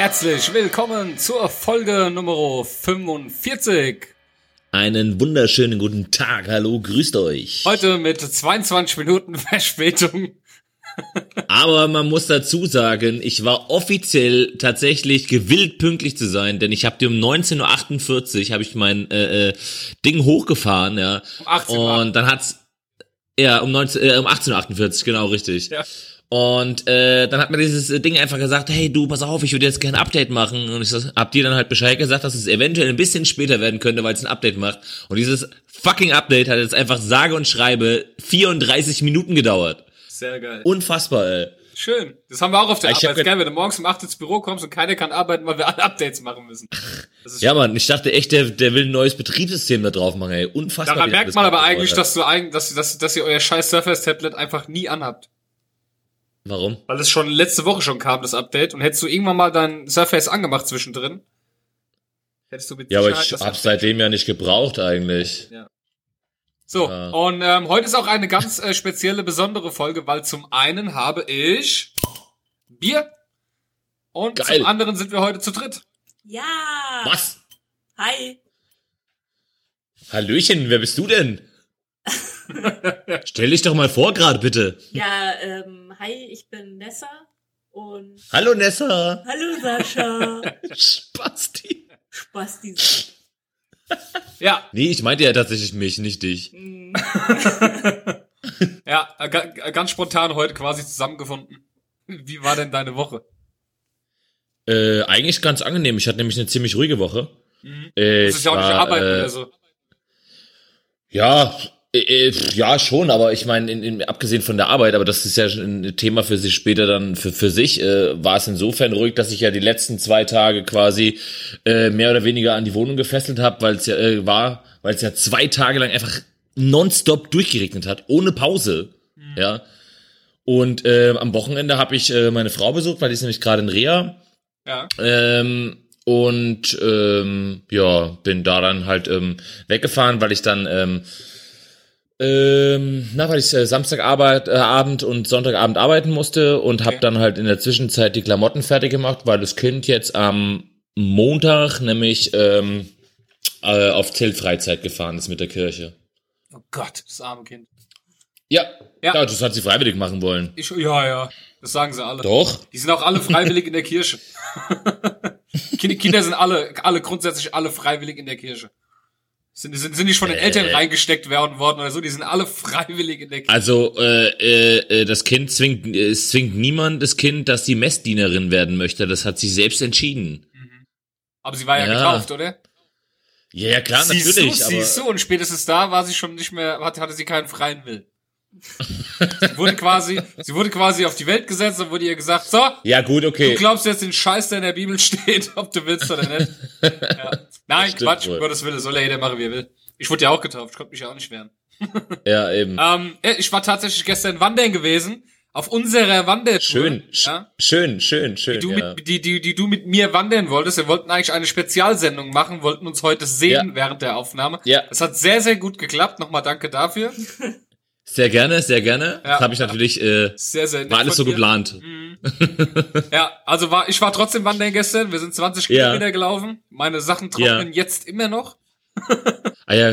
Herzlich willkommen zur Folge Nummer 45. Einen wunderschönen guten Tag, hallo, grüßt euch. Heute mit 22 Minuten Verspätung. Aber man muss dazu sagen, ich war offiziell tatsächlich gewillt pünktlich zu sein, denn ich habe dir um 19.48 Uhr habe ich mein äh, äh, Ding hochgefahren, ja. Um 18 Uhr. Und dann hat's ja um 19 äh, um 18.48 Uhr, genau richtig. Ja. Und äh, dann hat mir dieses Ding einfach gesagt, hey du, pass auf, ich würde jetzt gerne ein Update machen. Und ich so, hab dir dann halt Bescheid gesagt, dass es eventuell ein bisschen später werden könnte, weil es ein Update macht. Und dieses fucking Update hat jetzt einfach sage und schreibe 34 Minuten gedauert. Sehr geil. Unfassbar, ey. Schön. Das haben wir auch auf der Ich Arbeit. ge- Geil, wenn du morgens um 8 ins Büro kommst und keiner kann arbeiten, weil wir alle Updates machen müssen. Ja, Mann, ich dachte echt, der, der will ein neues Betriebssystem da drauf machen, ey. Unfassbar. Daran merkt man aber eigentlich, dass du eigentlich, dass, dass, dass ihr euer scheiß Surface-Tablet einfach nie anhabt. Warum? Weil es schon letzte Woche schon kam, das Update. Und hättest du irgendwann mal dein Surface angemacht zwischendrin, hättest du mit Ja, aber ich hab's seitdem ja nicht gebraucht eigentlich. So, Ja. und ähm, heute ist auch eine ganz äh, spezielle, besondere Folge, weil zum einen habe ich Bier und Geil. zum anderen sind wir heute zu dritt. Ja. Was? Hi. Hallöchen, wer bist du denn? Stell dich doch mal vor gerade, bitte. Ja, ähm, hi, ich bin Nessa und Hallo Nessa. hallo Sascha. Spasti. Spasti. Ja, Nee, ich meinte ja tatsächlich mich, nicht dich. Hm, ja, äh, äh, ganz spontan heute quasi zusammengefunden. Wie war denn deine Woche? Äh, eigentlich ganz angenehm. Ich hatte nämlich eine ziemlich ruhige Woche. Äh, Das ist ja auch nicht war, arbeiten äh, oder so. Ja, ja schon, aber ich meine, in, in, abgesehen von der Arbeit, aber das ist ja schon ein Thema für sich später dann für, für sich, äh, war es insofern ruhig, dass ich ja die letzten zwei Tage quasi äh, mehr oder weniger an die Wohnung gefesselt habe, weil es ja äh, war, weil es ja zwei Tage lang einfach nonstop durchgeregnet hat, ohne Pause. Ja. Und äh, am Wochenende habe ich äh, meine Frau besucht, weil die ist nämlich gerade in Reha. Ja. Ähm, und ähm, ja, bin da dann halt ähm, weggefahren, weil ich dann ähm, ähm, na, weil ich äh, Samstagabend äh, Abend und Sonntagabend arbeiten musste und habe Okay. dann halt in der Zwischenzeit die Klamotten fertig gemacht, weil das Kind jetzt am Montag nämlich ähm, äh, auf Zeltfreizeit gefahren ist mit der Kirche. Oh Gott, das arme Kind. Ja, Ja. ja, das hat sie freiwillig machen wollen. Ich, ja, ja, das sagen sie alle. Doch. Die sind auch alle freiwillig in der Kirche. Kinder, Kinder sind alle, alle grundsätzlich alle freiwillig in der Kirche. Sind, sind, sind nicht von den Äh. Eltern reingesteckt werden worden oder so, die sind alle freiwillig in der Kirche. Also äh, äh, äh, das Kind zwingt, äh, es zwingt niemand das Kind, dass sie Messdienerin werden möchte. Das hat sie selbst entschieden. Aber sie war ja, Ja. getauft, oder? Ja, ja klar, siehst natürlich. du, aber siehst du, und spätestens da war sie schon nicht mehr, hatte, hatte sie keinen freien Willen. sie wurde quasi, sie wurde quasi auf die Welt gesetzt und wurde ihr gesagt, so, Ja, gut, du okay. glaubst jetzt den Scheiß, der in der Bibel steht, ob du willst oder nicht. Ja. Nein, stimmt Quatsch, um wohl. Gottes Willen, soll ja jeder machen, wie er will. Ich wurde ja auch getauft, ich konnte mich ja auch nicht wehren. Ja, eben. Ähm, ich war tatsächlich gestern wandern gewesen, auf unserer Wandertour. schön, sch Ja, schön, schön, schön. du ja. mit, die, die, die du mit mir wandern wolltest. Wir wollten eigentlich eine Spezialsendung machen, wollten uns heute sehen Ja. während der Aufnahme. Ja. Es hat sehr, sehr gut geklappt. Nochmal danke dafür. Sehr gerne, sehr gerne. Ja. Das habe ich natürlich, äh, Sehr, sehr nett war alles so dir. geplant. Ja, also war, ich war trotzdem wandern gestern. Wir sind 20 Ja. Kilometer gelaufen. Meine Sachen trocknen Ja. jetzt immer noch. Ah ja,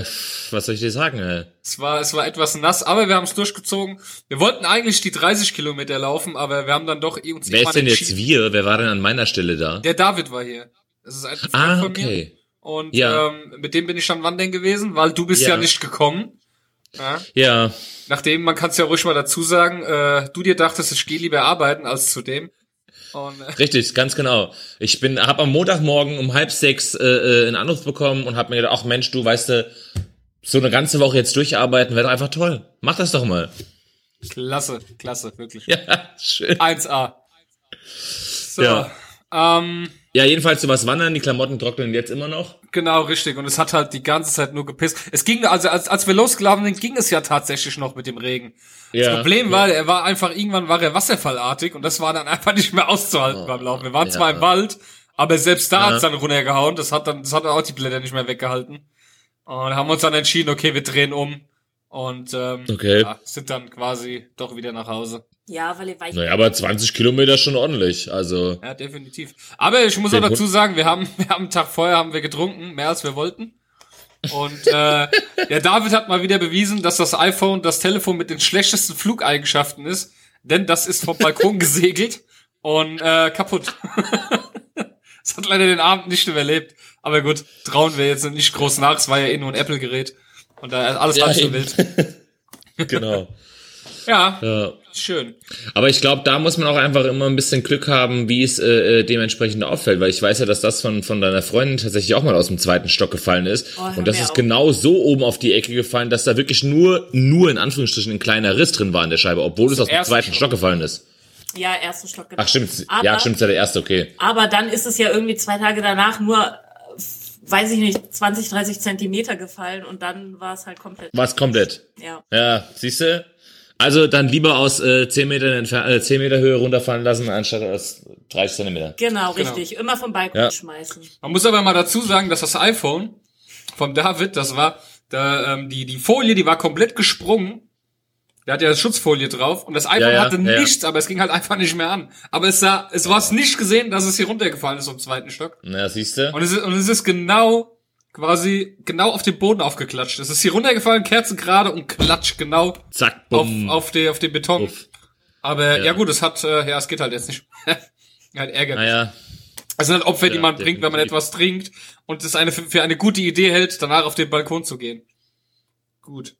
was soll ich dir sagen? Ey? Es war, es war etwas nass, aber wir haben es durchgezogen. Wir wollten eigentlich die 30 Kilometer laufen, aber wir haben dann doch uns Wer ist denn jetzt wir? Wer war denn an meiner Stelle da? Der David war hier. Das ist ein Freund Ah, von mir. okay. Und Ja. ähm, mit dem bin ich dann wandern gewesen, weil du bist ja, Ja. nicht gekommen. Ja. Ja, Nachdem, man kann es ja ruhig mal dazu sagen, äh, du dir dachtest, ich gehe lieber arbeiten als zu dem. Und, äh, richtig, ganz genau. Ich bin, habe am Montagmorgen um halb sechs äh, äh, einen Anruf bekommen und habe mir gedacht, ach Mensch, du weißt du, so eine ganze Woche jetzt durcharbeiten wäre doch einfach toll. Mach das doch mal. klasse, klasse, wirklich. Ja, schön. 1A. So. Ja. Ähm, Ja, jedenfalls so was wandern, die Klamotten trocknen jetzt immer noch. genau, richtig. Und es hat halt die ganze Zeit nur gepisst. Es ging, also als, als wir losgelaufen sind, ging es ja tatsächlich noch mit dem Regen. Ja. Das Problem war, er war einfach, irgendwann war er wasserfallartig und das war dann einfach nicht mehr auszuhalten beim Laufen. Wir waren ja. zwar im Wald, aber selbst da Ja. hat's dann runtergehauen. Das hat dann, das hat dann auch die Blätter nicht mehr weggehalten. Und haben uns dann entschieden, okay, wir drehen um und ähm, Okay. ja, sind dann quasi doch wieder nach Hause. Ja, weil, ich Naja, aber 20 Kilometer schon ordentlich. Also, Ja, definitiv. Aber ich muss auch dazu sagen, wir haben, wir haben einen Tag vorher haben wir getrunken, mehr als wir wollten. Und äh, der David hat mal wieder bewiesen, dass das iPhone das Telefon mit den schlechtesten Flugeigenschaften ist, denn das ist vom Balkon gesegelt und äh, kaputt. das hat leider den Abend nicht überlebt. Aber gut, trauen wir jetzt nicht groß nach. Es war ja eh nur ein Apple-Gerät. Und da ist alles Ja, halb so wild. genau. Ja, Ja. schön. Aber ich glaube, da muss man auch einfach immer ein bisschen Glück haben, wie es äh, äh, dementsprechend auffällt, weil ich weiß ja, dass das von, von deiner Freundin tatsächlich auch mal aus dem zweiten Stock gefallen ist. Oh, und das ist auf. genau so oben auf die Ecke gefallen, dass da wirklich nur, nur in Anführungsstrichen ein kleiner Riss drin war in der Scheibe, obwohl es aus dem zweiten Stock. Stock gefallen ist. ja, ersten Stock genau. Ach stimmt, Aber, ja stimmt, ist ja der erste, okay. Aber dann ist es ja irgendwie zwei Tage danach nur, äh, weiß ich nicht, 20, 30 Zentimeter gefallen und dann war es halt komplett. War es komplett. Ja. Ja, siehst du? Also dann lieber aus äh, 10 Meter, äh, 10 Meter Höhe runterfallen lassen, anstatt aus 30 Zentimeter. Genau, Genau. richtig. Immer vom Balkon Ja. schmeißen. Man muss aber mal dazu sagen, dass das iPhone vom David, das war, da, ähm, die, die Folie, die war komplett gesprungen. Der hat ja Schutzfolie drauf und das iPhone Ja, ja, hatte ja, ja. nichts, aber es ging halt einfach nicht mehr an. Aber es sah, es war es nicht gesehen, dass es hier runtergefallen ist vom zweiten Stock. Na, siehst du? Und es ist, und es ist genau, quasi, genau auf den Boden aufgeklatscht. Es ist hier runtergefallen, kerzengerade und klatscht genau Zack, auf, bumm. auf, die, auf den Beton. Uff. Aber ja. Ja. gut, es hat, äh, ja, es geht halt jetzt nicht. halt ärgerlich. Naja, Es sind halt Opfer, die Ja, man bringt, wenn man definitiv. etwas trinkt und es eine, für eine gute Idee hält, danach auf den Balkon zu gehen. Gut.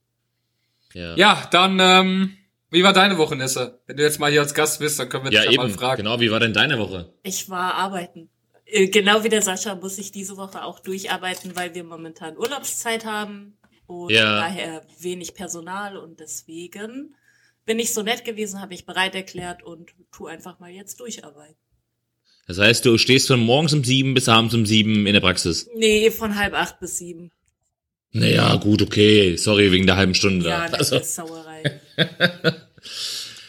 ja. Ja, dann, ähm, wie war deine Woche, Nessa? Wenn du jetzt mal hier als Gast bist, dann können wir dich Ja, ja, eben. mal fragen. Genau, wie war denn deine Woche? Ich war arbeiten. Äh, Genau wie der Sascha muss ich diese Woche auch durcharbeiten, weil wir momentan Urlaubszeit haben und Ja. daher wenig Personal und deswegen bin ich so nett gewesen, habe ich bereit erklärt und tu einfach mal jetzt durcharbeiten. Das heißt, du stehst von morgens um sieben bis abends um sieben in der Praxis. Nee, von halb acht bis sieben. Naja, gut, okay. Sorry, wegen der halben Stunde. Ja, da. das Also, ist Sauerei.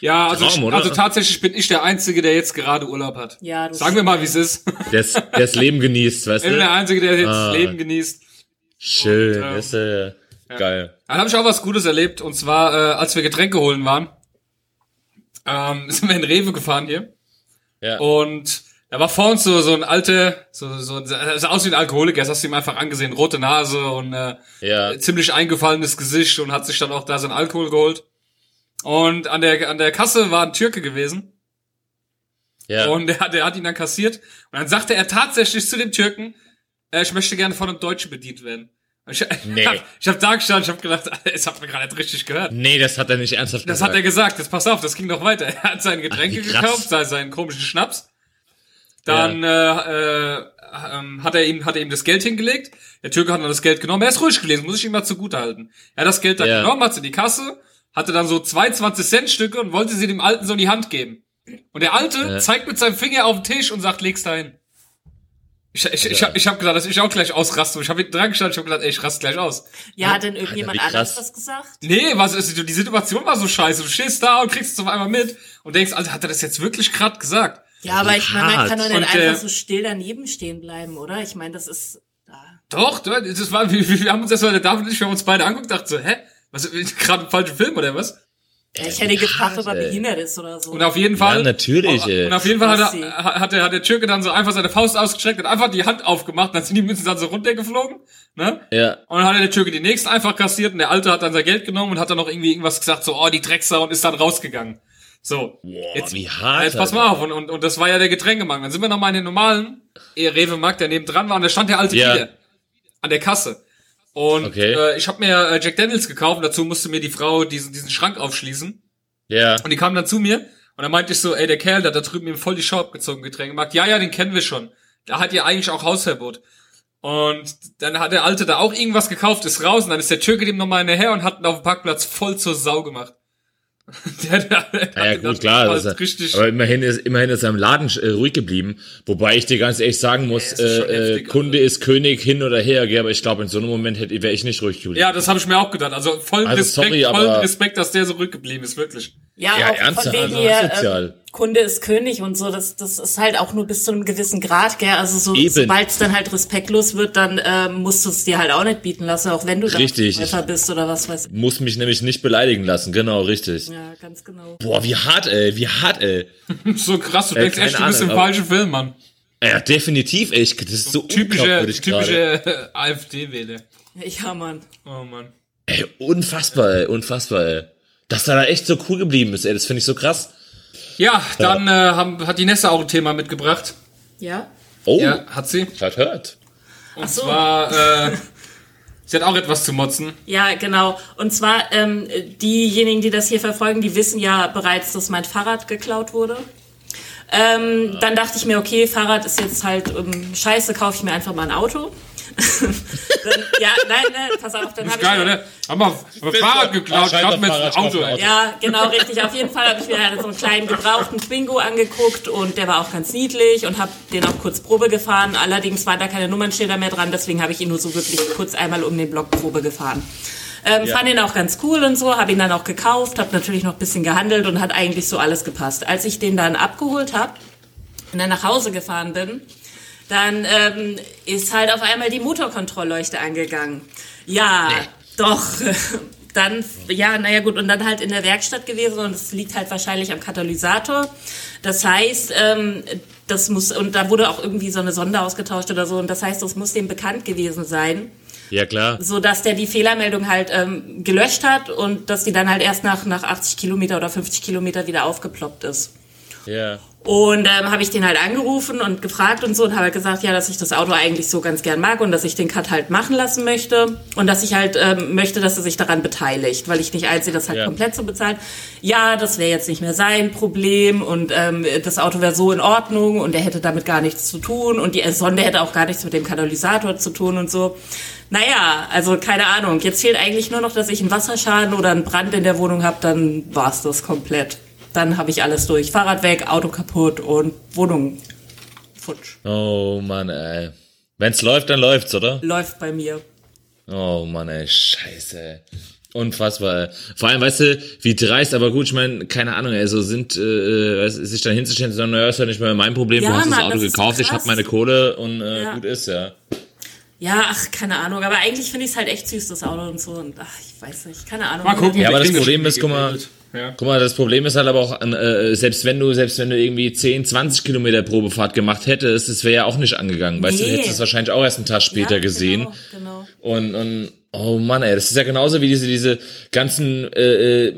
Ja, also, Traum, also tatsächlich bin ich der Einzige, der jetzt gerade Urlaub hat. Ja, du Sagen wir mal, wie es ist. das, das Leben genießt, weißt Ich bin der du? Einzige, der jetzt Ah. Leben genießt. Schön, Und, ähm, das ist äh, geil. Dann habe ich auch was Gutes erlebt. Und zwar, äh, als wir Getränke holen waren, ähm, sind wir in Rewe gefahren hier. Ja. Und da war vor uns so, so ein alter, so, so, er sah aus wie ein Alkoholiker, das hast du ihm einfach angesehen, rote Nase und äh, ja. ziemlich eingefallenes Gesicht und hat sich dann auch da sein Alkohol geholt. Und an der, an der Kasse war ein Türke gewesen Ja. und der, hat- der hat ihn dann kassiert. Und dann sagte er tatsächlich zu dem Türken, äh, ich möchte gerne von einem Deutschen bedient werden. Und Ich, Nee. ich hab, ich hab da gestanden, ich hab gedacht, es hat mir gerade richtig gehört. nee, das hat er nicht ernsthaft Das gesagt. hat er gesagt, jetzt pass auf, das ging noch weiter. Er hat seine Getränke Ach, gekauft, sei- seinen komischen Schnaps. Dann äh, äh, ähm, hat er ihm hat er ihm das Geld hingelegt. Der Türke hat dann das Geld genommen. Er ist ruhig gelesen, muss ich ihm mal zugute halten. Er hat das Geld dann Ja. genommen, hat es in die Kasse, hatte dann so zwei 20 Cent Stücke und wollte sie dem Alten so in die Hand geben. Und der Alte Ja. zeigt mit seinem Finger auf den Tisch und sagt, leg's da hin. Ich, ich, ich, hab, ich hab gedacht, dass ich auch gleich ausraste. Ich habe hinten dran gestanden, ich hab gedacht, ey, ich raste gleich aus. Ja, hat denn irgendjemand Alter, wie anderes was gesagt? Nee, was ist, die Situation war so scheiße. Du stehst da und kriegst es auf einmal mit und denkst, Alter, hat er das jetzt wirklich grad gesagt? Ja, aber ich meine, man kann doch nicht Und, äh, einfach so still daneben stehen bleiben, oder? Ich meine, das ist. Ja. Doch, das war, wir, wir haben uns erstmal, der David und ich, wir haben uns beide angeguckt, dachten so, hä? Was, gerade ein falscher Film oder was? Ich hätte gefragt, ob er behindert ist oder so. Und auf jeden Fall. Ja, natürlich, ey. Und auf jeden Fall hat, er, hat, der, hat der Türke dann so einfach seine Faust ausgestreckt und einfach die Hand aufgemacht, dann sind die Münzen dann so runtergeflogen, ne? Ja. Und dann hat der Türke die nächsten einfach kassiert und der Alte hat dann sein Geld genommen und hat dann noch irgendwie irgendwas gesagt, so, oh, die Drecksau und ist dann rausgegangen. So. Boah, Jetzt- wie hart. Jetzt pass mal auf, und, und, und das war ja der Getränkemarkt. Dann sind wir nochmal in den normalen Rewe-Markt, der neben dran war, und da stand der Alte Ja. wieder. An der Kasse. Und Okay. äh, ich habe mir äh, Jack Daniels gekauft, und dazu musste mir die Frau diesen, diesen Schrank aufschließen. Ja. Und die kam dann zu mir, und dann meinte ich so, ey, der Kerl, der hat da drüben ihm voll die Show abgezogen, Getränkemarkt. Ja, ja, den kennen wir schon. Da hat ja eigentlich auch Hausverbot. Und dann hat der Alte da auch irgendwas gekauft, ist raus, und dann ist der Türke dem nochmal hinterher und hat ihn auf dem Parkplatz voll zur Sau gemacht. der, der, der Ja, gut, klar. ist, richtig, aber immerhin ist, immerhin ist er im Laden äh, ruhig geblieben. Wobei ich dir ganz ehrlich sagen muss, Ja, äh, äh, heftig, Kunde ist König hin oder her, gell, aber ich glaube, in so einem Moment wäre ich nicht ruhig geblieben. Ja, das habe ich mir auch gedacht. Also vollen Also Respekt, sorry, aber- Respekt, dass der so rückgeblieben ist, wirklich. Ja, Ja, auch ernsthaft, von wegen also hier, ähm, Kunde ist König und so, das, das ist halt auch nur bis zu einem gewissen Grad, gell? Also so, sobald es dann halt respektlos wird, dann ähm, musst du es dir halt auch nicht bieten lassen, auch wenn du dann Richtig. Verkäufer bist oder was weiß ich. Muss mich nämlich nicht beleidigen lassen, genau, richtig. Ja, ganz genau. Boah, wie hart, ey, wie hart, ey. So krass, du Äh, denkst echt, keine du bist im Ahnung, falschen Film, Mann. Ja, definitiv, ey. Das ist so Typische, typische AfD-Wähler. Ja, Mann. Oh Mann. Ey, unfassbar, ey, unfassbar, ey. Dass er da echt so cool geblieben ist, ey, das finde ich so krass. Ja, dann äh, haben, hat die Nessa auch ein Thema mitgebracht. Ja? Oh, Ja, hat sie. hat hört. Und so. zwar, äh, sie hat auch etwas zu motzen. Ja, genau. Und zwar, ähm, diejenigen, die das hier verfolgen, die wissen ja bereits, dass mein Fahrrad geklaut wurde. Ähm, dann dachte ich mir, okay, Fahrrad ist jetzt halt ähm, scheiße, kaufe ich mir einfach mal ein Auto. Dann, ja, nein, nein, pass auf, dann habe ist ich geil, oder? Haben wir ein Fahrrad geklaut, ich hab auf mir jetzt ein Auto. ey. Ja, genau, richtig. Auf jeden Fall habe ich mir halt so einen kleinen gebrauchten Twingo angeguckt und der war auch ganz niedlich und habe den auch kurz Probe gefahren. Allerdings waren da keine Nummernschilder mehr dran, deswegen habe ich ihn nur so wirklich kurz einmal um den Block Probe gefahren. Ähm, Ja. Fand ihn auch ganz cool und so, habe ihn dann auch gekauft, habe natürlich noch ein bisschen gehandelt und hat eigentlich so alles gepasst. Als ich den dann abgeholt habe und dann nach Hause gefahren bin, dann ähm, ist halt auf einmal die Motorkontrollleuchte angegangen. Ja, doch. Dann, ja, naja gut, und dann halt in der Werkstatt gewesen und es liegt halt wahrscheinlich am Katalysator. Das heißt, ähm, das muss, und da wurde auch irgendwie so eine Sonde ausgetauscht oder so, und das heißt, das muss dem bekannt gewesen sein Ja, klar. so dass der die Fehlermeldung halt ähm, gelöscht hat und dass die dann halt erst nach, nach 80 Kilometer oder 50 Kilometer wieder aufgeploppt ist. Ja. Und ähm, habe ich den halt angerufen und gefragt und so und habe halt gesagt, ja, dass ich das Auto eigentlich so ganz gern mag und dass ich den Cut halt machen lassen möchte und dass ich halt ähm, möchte, dass er sich daran beteiligt, weil ich nicht einsehe, das halt Ja. komplett zu bezahlen. Ja, das wäre jetzt nicht mehr sein Problem und ähm, das Auto wäre so in Ordnung und er hätte damit gar nichts zu tun und die Sonde hätte auch gar nichts mit dem Katalysator zu tun und so. Naja, also keine Ahnung. Jetzt fehlt eigentlich nur noch, dass ich einen Wasserschaden oder einen Brand in der Wohnung habe, dann war's das komplett. Dann habe ich alles durch. Fahrrad weg, Auto kaputt und Wohnung futsch. Oh Mann, ey. Wenn's läuft, dann läuft's, oder? Läuft bei mir. Oh Mann, ey, scheiße. Unfassbar, ey. Vor allem, weißt du, wie dreist, aber gut, ich meine, keine Ahnung, ey, so sind, äh, äh, sich dann hinzustellen, sondern, naja, ist ja nicht mehr mein Problem, Ja, du hast das Mann, Auto das ist so gekauft, ich hab meine Kohle und äh, Ja. gut ist, ja. Ja, ach, keine Ahnung. Aber eigentlich finde ich es halt echt süß, das Auto und so. Und ach, ich weiß nicht, keine Ahnung. Mal gucken. Ja, aber das Problem ist, guck mal. Ja. Guck mal, das Problem ist halt aber auch, äh, selbst wenn du, selbst wenn du irgendwie 10, 20 Kilometer Probefahrt gemacht hättest, das wäre ja auch nicht angegangen. Weißt du, du Nee. hättest es wahrscheinlich auch erst einen Tag später Ja, gesehen. Genau, genau. Und, und oh Mann, ey, das ist ja genauso wie diese, diese ganzen, äh, äh,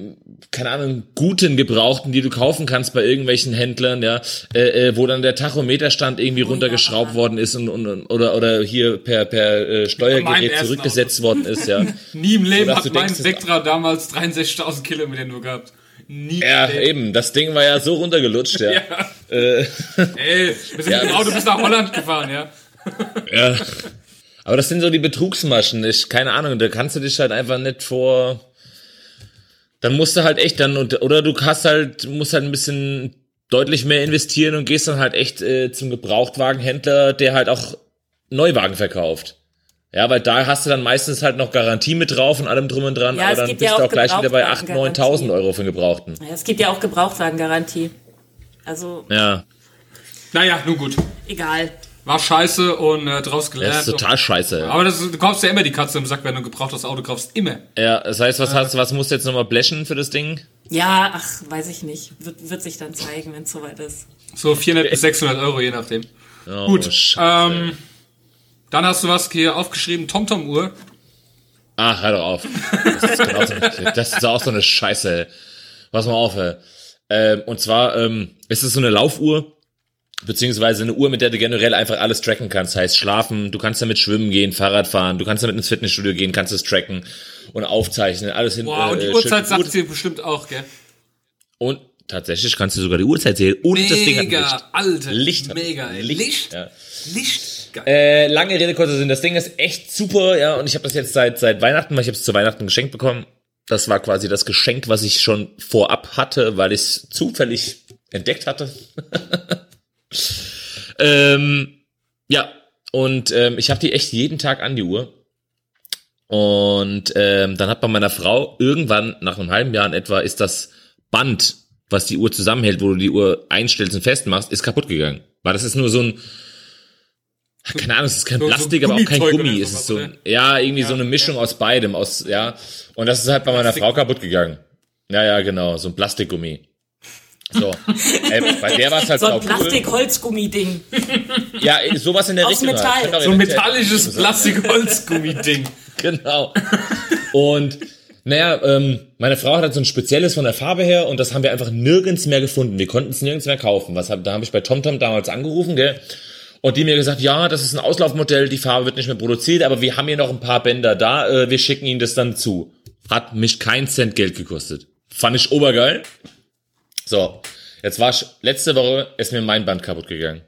keine Ahnung, guten Gebrauchten, die du kaufen kannst bei irgendwelchen Händlern, ja, äh, äh, wo dann der Tachometerstand irgendwie runtergeschraubt ja. worden ist und, und, und oder oder hier per per äh, Steuergerät zurückgesetzt worden ist, ja. Nie im Leben Sodass hat mein Vectra damals 63.000 Kilometer nur gehabt. Nie. Ja, im Leben. eben, das Ding war ja so runtergelutscht, ja. Ja. Äh, Ey, wir sind Ja, mit dem Auto bis nach Holland gefahren, ja. Ja. Aber das sind so die Betrugsmaschen. Ich, keine Ahnung, da kannst du dich halt einfach nicht vor. Dann musst du halt echt dann, und- oder du hast halt, musst halt ein bisschen deutlich mehr investieren und gehst dann halt echt äh, zum Gebrauchtwagenhändler, der halt auch Neuwagen verkauft. Ja, weil da hast du dann meistens halt noch Garantie mit drauf und allem drum und dran, Ja, aber dann bist ja du auch gleich wieder bei 8.000, Gebrauchtwagengarantie. 9.000 Euro für einen Gebrauchten. Ja, es gibt ja auch Gebrauchtwagengarantie. Also, Ja, Naja, nun gut. egal. War scheiße und äh, draus gelernt. das ist total scheiße. Aber das, du kaufst ja immer die Katze im Sack, wenn du ein gebrauchtes Auto kaufst. Immer. Ja, das heißt, was hast, was musst du jetzt nochmal blechen für das Ding? Ja, ach, weiß ich nicht. Wird, wird sich dann zeigen, wenn es soweit ist. So 400 bis 600 Euro, je nachdem. Oh, Gut. Scheiße. Ähm, dann hast du was hier aufgeschrieben, TomTom-Uhr. Ach, hör doch auf. Das ist, genau so, das ist auch so eine Scheiße. ey. Pass mal auf, ey. Ähm, und zwar ähm, ist es so eine Laufuhr, beziehungsweise eine Uhr, mit der du generell einfach alles tracken kannst. Heißt schlafen, du kannst damit schwimmen gehen, Fahrrad fahren, du kannst damit ins Fitnessstudio gehen, kannst es tracken und aufzeichnen, alles hin. Boah, und die äh, Uhrzeit sagt sie bestimmt auch, gell? Und tatsächlich kannst du sogar die Uhrzeit sehen. Und das Ding hat Mega, Licht. Alter. Licht Mega, ey. Licht. Licht. Ja. Licht. Geil. Äh, lange Rede, kurzer Sinn. Das Ding ist echt super, ja, und ich habe das jetzt seit seit Weihnachten, weil ich habe es zu Weihnachten geschenkt bekommen. Das war quasi das Geschenk, was ich schon vorab hatte, weil ich es zufällig entdeckt hatte. ähm, ja, und ähm, ich habe die echt jeden Tag an die Uhr. Und ähm, dann hat bei meiner Frau irgendwann nach einem halben Jahr in etwa ist das Band, was die Uhr zusammenhält, wo du die Uhr einstellst und festmachst, ist kaputt gegangen. Weil das ist nur so ein, keine Ahnung, es ist kein So- so Plastik, aber auch kein Gummi. Es ist so, oder? ja, irgendwie so Ja, eine Mischung aus beidem, aus, ja. Und das ist halt bei meiner Plastik- Frau kaputt gegangen. Ja, ja, genau, so ein Plastikgummi. So. Ey, bei der war es halt So ein. Plastik-Holzgummi-Ding. Ja, sowas in der Aus Richtung. halt. Metall. Doch So ein metallisches Plastik-Holzgummi-Ding. Genau. Und naja, ähm, meine Frau hat halt so ein spezielles von der Farbe her und das haben wir einfach nirgends mehr gefunden. Wir konnten es nirgends mehr kaufen. Was hab, da habe ich bei TomTom damals angerufen, gell? Und die mir gesagt, ja, das ist ein Auslaufmodell, die Farbe wird nicht mehr produziert, aber wir haben hier noch ein paar Bänder da, äh, wir schicken Ihnen das dann zu. Hat mich kein Cent Geld gekostet. Fand ich obergeil. So, jetzt war ich, letzte Woche ist mir mein Band kaputt gegangen.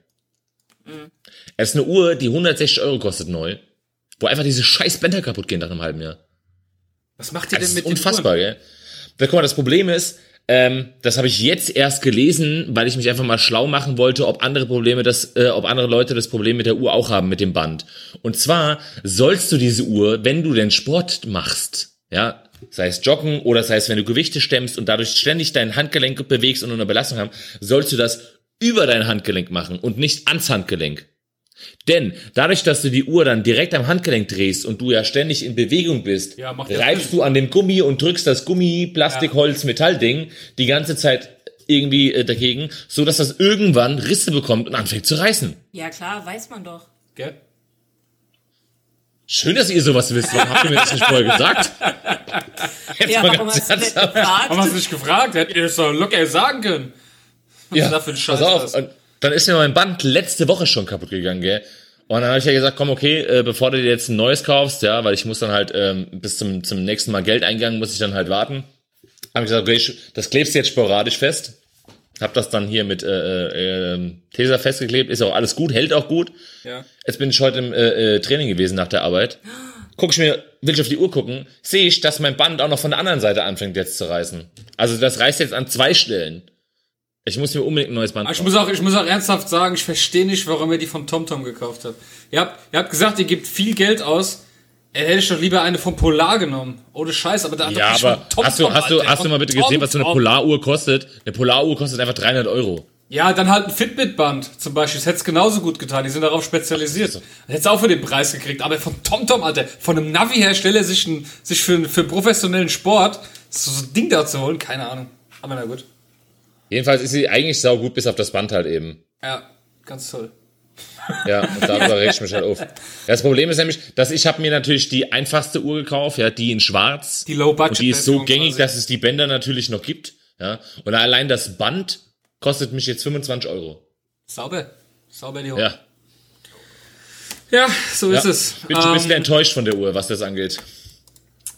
Es ist eine Uhr, die 160 Euro kostet neu, wo einfach diese scheiß Bänder kaputt gehen nach einem halben Jahr. Was macht ihr Das denn ist mit unfassbar, den gell? Da guck mal, das Problem ist, ähm, das habe ich jetzt erst gelesen, weil ich mich einfach mal schlau machen wollte, ob andere Probleme das, äh, ob andere Leute das Problem mit der Uhr auch haben mit dem Band. Und zwar sollst du diese Uhr, wenn du den Sport machst, ja, sei es Joggen oder sei es, wenn du Gewichte stemmst und dadurch ständig dein Handgelenk bewegst und eine Belastung haben, sollst du das über dein Handgelenk machen und nicht ans Handgelenk. Denn dadurch, dass du die Uhr dann direkt am Handgelenk drehst und du ja ständig in Bewegung bist, Ja, ja reibst Sinn. du an dem Gummi und drückst das Gummi, Plastik, Holz, Metallding die ganze Zeit irgendwie äh, dagegen, so dass das irgendwann Risse bekommt und anfängt zu reißen. Ja klar, weiß man doch. Gell? Schön, dass ihr sowas wisst. Warum habt ihr mir das nicht vorher gesagt? Jetzt Ja, mal warum ganz hast du nicht ernsthaft. Warum gefragt? hast du nicht gefragt? Hättet ihr das doch locker sagen können. Was Ja, ist da für ein Scheiß? pass auf. Und dann ist mir mein Band letzte Woche schon kaputt gegangen, gell? Und dann habe ich ja gesagt, komm, okay, äh, bevor du dir jetzt ein neues kaufst, ja, weil ich muss dann halt ähm, bis zum, zum nächsten Mal Geldeingang muss ich dann halt warten. Habe ich gesagt, okay, das klebst du jetzt sporadisch fest. Hab das dann hier mit äh, äh, äh, Tesa festgeklebt, ist auch alles gut, hält auch gut. Ja. Jetzt bin ich heute im äh, äh, Training gewesen nach der Arbeit. Guck ich mir, will ich auf die Uhr gucken, sehe ich, dass mein Band auch noch von der anderen Seite anfängt jetzt zu reißen. Also das reißt jetzt an zwei Stellen. Ich muss mir unbedingt ein neues Band ich kaufen. muss auch, ich muss auch ernsthaft sagen, ich verstehe nicht, warum ihr die von TomTom gekauft habt. Ihr habt, ihr habt gesagt, ihr gebt viel Geld aus. Er hätte doch lieber eine von Polar genommen. Ohne Scheiß, aber da hat Ja, aber TomTom, hast du, hast du, hast du mal bitte gesehen, was so eine. Polaruhr kostet? Eine Polaruhr kostet einfach 300 Euro. Ja, dann halt ein Fitbit-Band zum Beispiel. Das hätte es genauso gut getan. Die sind darauf spezialisiert. Das hätte auch für den Preis gekriegt. Aber von TomTom, Alter, von einem Navi-Hersteller sich, ein, sich für, für professionellen Sport so, so ein Ding da zu holen, keine Ahnung. Aber na gut. Jedenfalls ist sie eigentlich sau gut, bis auf das Band halt eben. Ja, ganz toll. Ja, und darüber reg ich mich halt auf. Das Problem ist nämlich, dass ich habe mir natürlich die einfachste Uhr gekauft, ja, die in schwarz. Die Low-Budget Und die ist so gängig, quasi. dass es die Bänder natürlich noch gibt. Ja. Und allein das Band kostet mich jetzt 25 Euro. Sauber. Sauber die Hoch. Ja. Ja, so ja. ist es. Bin schon ein bisschen Ähm, enttäuscht von der Uhr, was das angeht.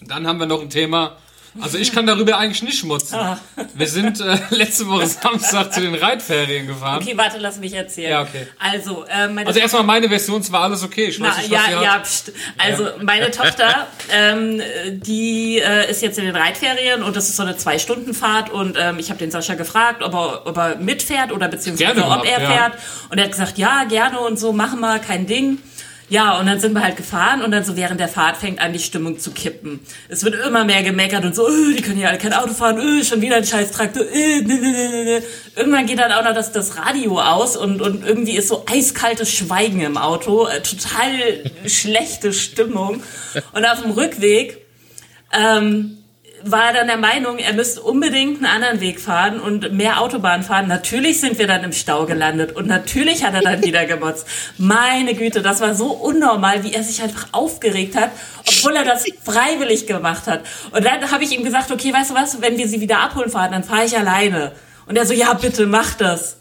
Dann haben wir noch ein Thema. Also ich kann darüber eigentlich nicht schmutzen. Ah. Wir sind äh, letzte Woche Samstag zu den Reitferien gefahren. Okay, warte, lass mich erzählen. Ja, okay. Also, äh, meine Also erstmal meine Version, es war alles okay. Ich weiß Na, nicht, was ja, ja, pst. also meine Tochter, ähm, die äh, ist jetzt in den Reitferien und das ist so eine Zwei-Stunden-Fahrt und ähm, ich habe den Sascha gefragt, ob er, ob er mitfährt oder beziehungsweise Gerne ob gemacht, er ja. fährt und er hat gesagt, ja, gerne und so, machen wir, kein Ding. Ja, und dann sind wir halt gefahren und dann so während der Fahrt fängt an, die Stimmung zu kippen. Es wird immer mehr gemeckert und so, äh, die können ja alle kein Auto fahren, äh, schon wieder ein scheiß Traktor. Äh, ne, ne, ne, ne, ne. Irgendwann geht dann auch noch das, das Radio aus und, und irgendwie ist so eiskaltes Schweigen im Auto, äh, total schlechte Stimmung. Und auf dem Rückweg ähm, war er dann der Meinung, er müsste unbedingt einen anderen Weg fahren und mehr Autobahn fahren. Natürlich sind wir dann im Stau gelandet und natürlich hat er dann wieder gemotzt. Meine Güte, das war so unnormal, wie er sich einfach aufgeregt hat, obwohl er das freiwillig gemacht hat. Und dann habe ich ihm gesagt, okay, weißt du was, wenn wir sie wieder abholen fahren, dann fahre ich alleine. Und er so, ja, bitte, mach das.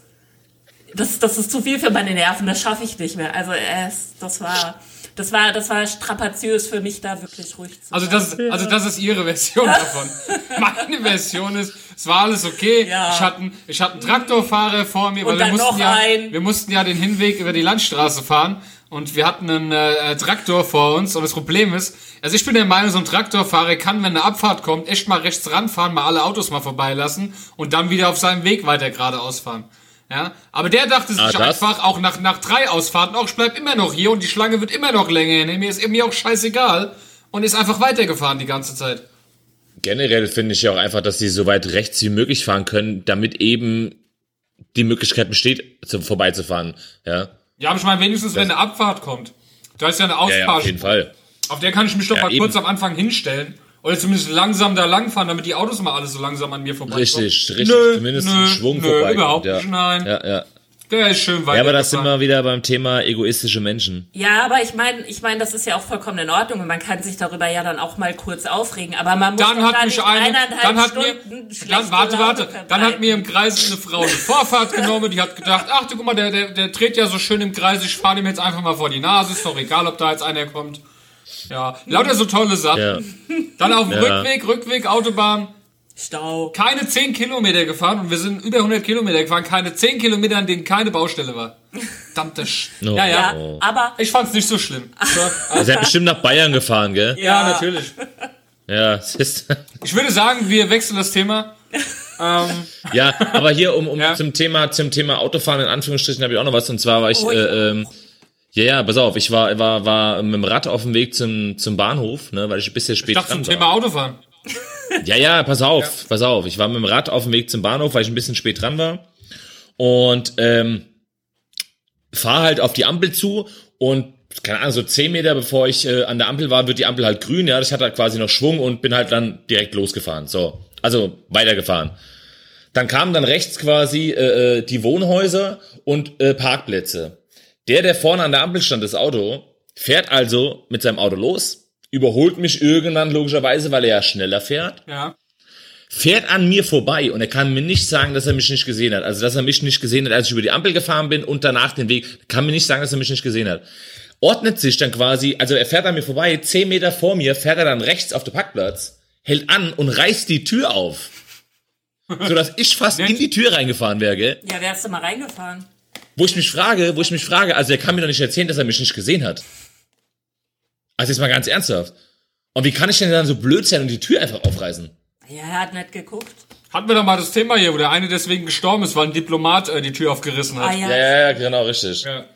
Das, das ist zu viel für meine Nerven, das schaffe ich nicht mehr. Also, es, das war, das war, das war strapaziös für mich, da wirklich ruhig zu Also das, also das ist ihre Version davon. Meine Version ist, es war alles okay. Ja. Ich hatte, ich hatte einen Traktorfahrer vor mir, weil wir mussten ja, wir mussten ja den Hinweg über die Landstraße fahren und wir hatten einen äh, Traktor vor uns und das Problem ist, also ich bin der Meinung, so ein Traktorfahrer kann, wenn eine Abfahrt kommt, echt mal rechts ranfahren, mal alle Autos mal vorbeilassen und dann wieder auf seinem Weg weiter geradeaus fahren. Ja, aber der dachte sich Ah, das? einfach auch nach, nach drei Ausfahrten, auch ich bleib immer noch hier und die Schlange wird immer noch länger. Nee, mir ist irgendwie auch scheißegal und ist einfach weitergefahren die ganze Zeit. generell finde ich ja auch einfach, dass sie so weit rechts wie möglich fahren können, damit eben die Möglichkeit besteht, zum vorbeizufahren. Ja, Ja, aber ich meine, wenigstens, wenn eine Abfahrt kommt. Da ist ja eine ja, ja auf Ausfahrt. jeden Fall. auf der kann ich mich doch Ja, mal eben. kurz am Anfang hinstellen. Oder zumindest langsam da langfahren, damit die Autos mal alle so langsam an mir vorbeikommen. Richtig, richtig. Nö, Zumindest nö, Schwung nö, vorbei. überhaupt ja. nicht, nein. Ja, ja. Der ist schön weit ja, aber das sind wir wieder beim Thema egoistische Menschen. Ja, aber ich meine, ich meine, das ist ja auch vollkommen in Ordnung und man kann sich darüber ja dann auch mal kurz aufregen. Aber man muss Dann hat da mich nicht eine, dann hat mir, Stunden dann, warte, warte, dann hat mir im Kreis eine Frau eine Vorfahrt genommen, die hat gedacht, ach du guck mal, der, der, der dreht ja so schön im Kreis, ich fahre dem jetzt einfach mal vor die Nase, ist doch egal, ob da jetzt einer kommt. Ja, lauter so tolle Sachen. Ja. Dann auf dem Ja. Rückweg, Rückweg, Autobahn, Stau. keine 10 Kilometer gefahren und wir sind über 100 Kilometer gefahren, keine 10 Kilometer, an denen keine Baustelle war. Verdammte Sch Oh. Ja, ja. Ja, aber Ich fand's nicht so schlimm. So, Also er hat bestimmt nach Bayern gefahren, gell? ja, natürlich. Ja, es ist, Ich würde sagen, wir wechseln das Thema. Ähm, ja, aber hier um, um Ja. zum Thema zum Thema Autofahren in Anführungsstrichen habe ich auch noch was und zwar war ich Oh, äh, ähm, ja ja pass auf ich war war war mit dem Rad auf dem Weg zum zum Bahnhof ne weil ich ein bisschen ich spät dachte zum dran Thema war. Autofahren. Ja ja pass auf pass auf ich war mit dem Rad auf dem Weg zum Bahnhof weil ich ein bisschen spät dran war und ähm, fahre halt auf die Ampel zu und keine Ahnung, so 10 Meter bevor ich äh, an der Ampel war, wird die Ampel halt grün, ja, ich hatte halt quasi noch Schwung und bin halt dann direkt losgefahren, so, also weitergefahren. Dann kamen dann rechts quasi äh, äh, die Wohnhäuser und äh, Parkplätze. Der, der vorne an der Ampel stand, das Auto, fährt also mit seinem Auto los, überholt mich irgendwann logischerweise, weil er ja schneller fährt Ja. fährt an mir vorbei und er kann mir nicht sagen, dass er mich nicht gesehen hat. Also, dass er mich nicht gesehen hat, als ich über die Ampel gefahren bin und danach den Weg. Kann mir nicht sagen, dass er mich nicht gesehen hat. Ordnet sich dann quasi, also er fährt an mir vorbei, zehn Meter vor mir, fährt er dann rechts auf den Parkplatz, hält an und reißt die Tür auf. Sodass ich fast in die Tür reingefahren wäre, gell? ja, wärst du mal reingefahren. Wo ich mich frage, wo ich mich frage, also er kann mir doch nicht erzählen, dass er mich nicht gesehen hat. Also jetzt mal ganz ernsthaft. Und wie kann ich denn dann so blöd sein und die Tür einfach aufreißen? Ja, er hat nicht geguckt. Hatten wir doch mal das Thema hier, wo der eine deswegen gestorben ist, weil ein Diplomat äh, die Tür aufgerissen Ah hat. ja. Ja, ja, ja, genau, richtig. Ja.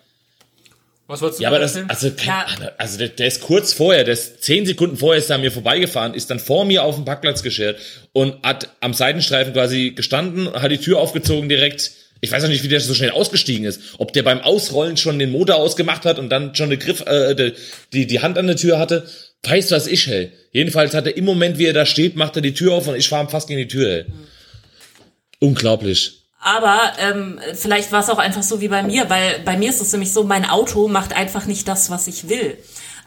Was wolltest du Ja, aber das, erzählen? also, Ja. also der, der ist kurz vorher, der ist zehn Sekunden vorher ist er an mir vorbeigefahren, ist dann vor mir auf dem Parkplatz geschert und hat am Seitenstreifen quasi gestanden, hat die Tür aufgezogen direkt. Ich weiß auch nicht, wie der so schnell ausgestiegen ist. Ob der beim Ausrollen schon den Motor ausgemacht hat und dann schon den Griff, äh, die, die, Hand an der Tür hatte. Weiß was ich, hey. Jedenfalls hat er im Moment, wie er da steht, macht er die Tür auf und ich fahre fast gegen die Tür, hey. Unglaublich. Aber ähm, vielleicht war es auch einfach so wie bei mir, weil bei mir ist es nämlich so, mein Auto macht einfach nicht das, was ich will.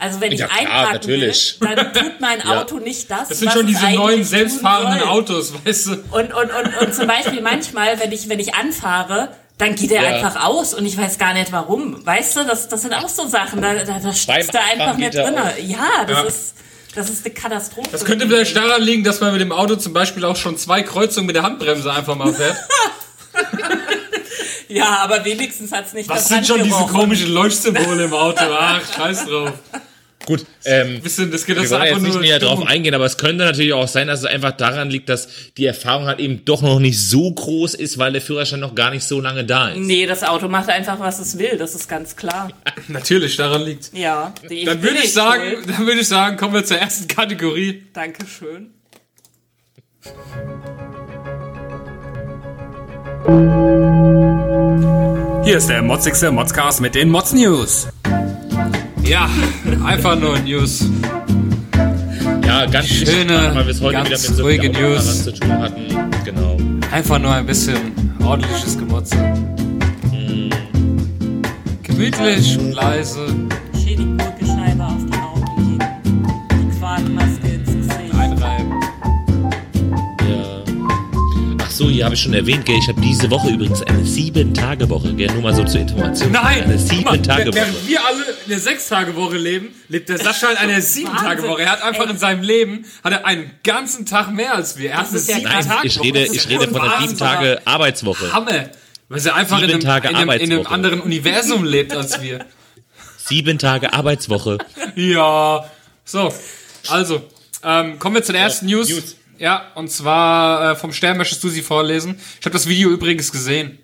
Also wenn ich Ja, klar, einparken natürlich. will, dann tut mein Ja. Auto nicht das, Das sind was schon es diese neuen selbstfahrenden. Autos, weißt du? Und, und, und, und zum Beispiel manchmal, wenn ich, wenn ich anfahre, dann geht er Ja. einfach aus und ich weiß gar nicht warum. Weißt du, das, das sind auch so Sachen, da, da, da steckst du einfach nicht drin. Ja, das Ja. ist, das ist eine Katastrophe. Das könnte vielleicht daran liegen, dass man mit dem Auto zum Beispiel auch schon zwei Kreuzungen mit der Handbremse einfach mal fährt. Ja, aber wenigstens hat's nicht Was das sind schon diese komischen Leuchtsymbole im Auto? Ach, scheiß drauf. Gut, ähm, Bisschen, das geht Wir das wollen einfach jetzt nicht näher drauf Stimmung. eingehen, aber es könnte natürlich auch sein, dass es einfach daran liegt, dass die Erfahrung halt eben doch noch nicht so groß ist, weil der Führerschein noch gar nicht so lange da ist. Nee, das Auto macht einfach, was es will, das ist ganz klar. Natürlich, daran liegt. Ja. die- Dann würde ich sagen, dann würde ich sagen, kommen wir zur ersten Kategorie. Dankeschön. Hier ist der motzigste Modscast mit den Mods News. Ja, einfach nur News. Ja, ganz Schöne, weil wir es heute ganz wieder mit so ruhige News. zu tun hatten. Genau. Einfach nur ein bisschen ordentliches Gemotze. Gemütlich und leise. So, hier habe ich schon erwähnt, gell, ich habe diese Woche übrigens eine Sieben-Tage-Woche, gell, nur mal so zur Information. Nein! Eine Guck mal, Sieben-Tage-Woche. Während wir alle eine Sechs-Tage-Woche leben, lebt der Sascha in einer Sieben-Tage-Woche. Er hat einfach in seinem Leben, hat er einen ganzen Tag mehr als wir. Er hat eine ist ja Nein, Sieben-Tage-Woche. ich rede, ich rede von einer Sieben-Tage-Arbeitswoche. Hammer. Weil er einfach in Sieben einem, Tage in, einem, in einem Arbeitswoche. anderen Universum lebt als wir. Sieben-Tage-Arbeitswoche. Ja. So, also, ähm, kommen wir zu der ersten News. News. Ja, und zwar äh, vom Stern möchtest du sie vorlesen. Ich habe das Video übrigens gesehen.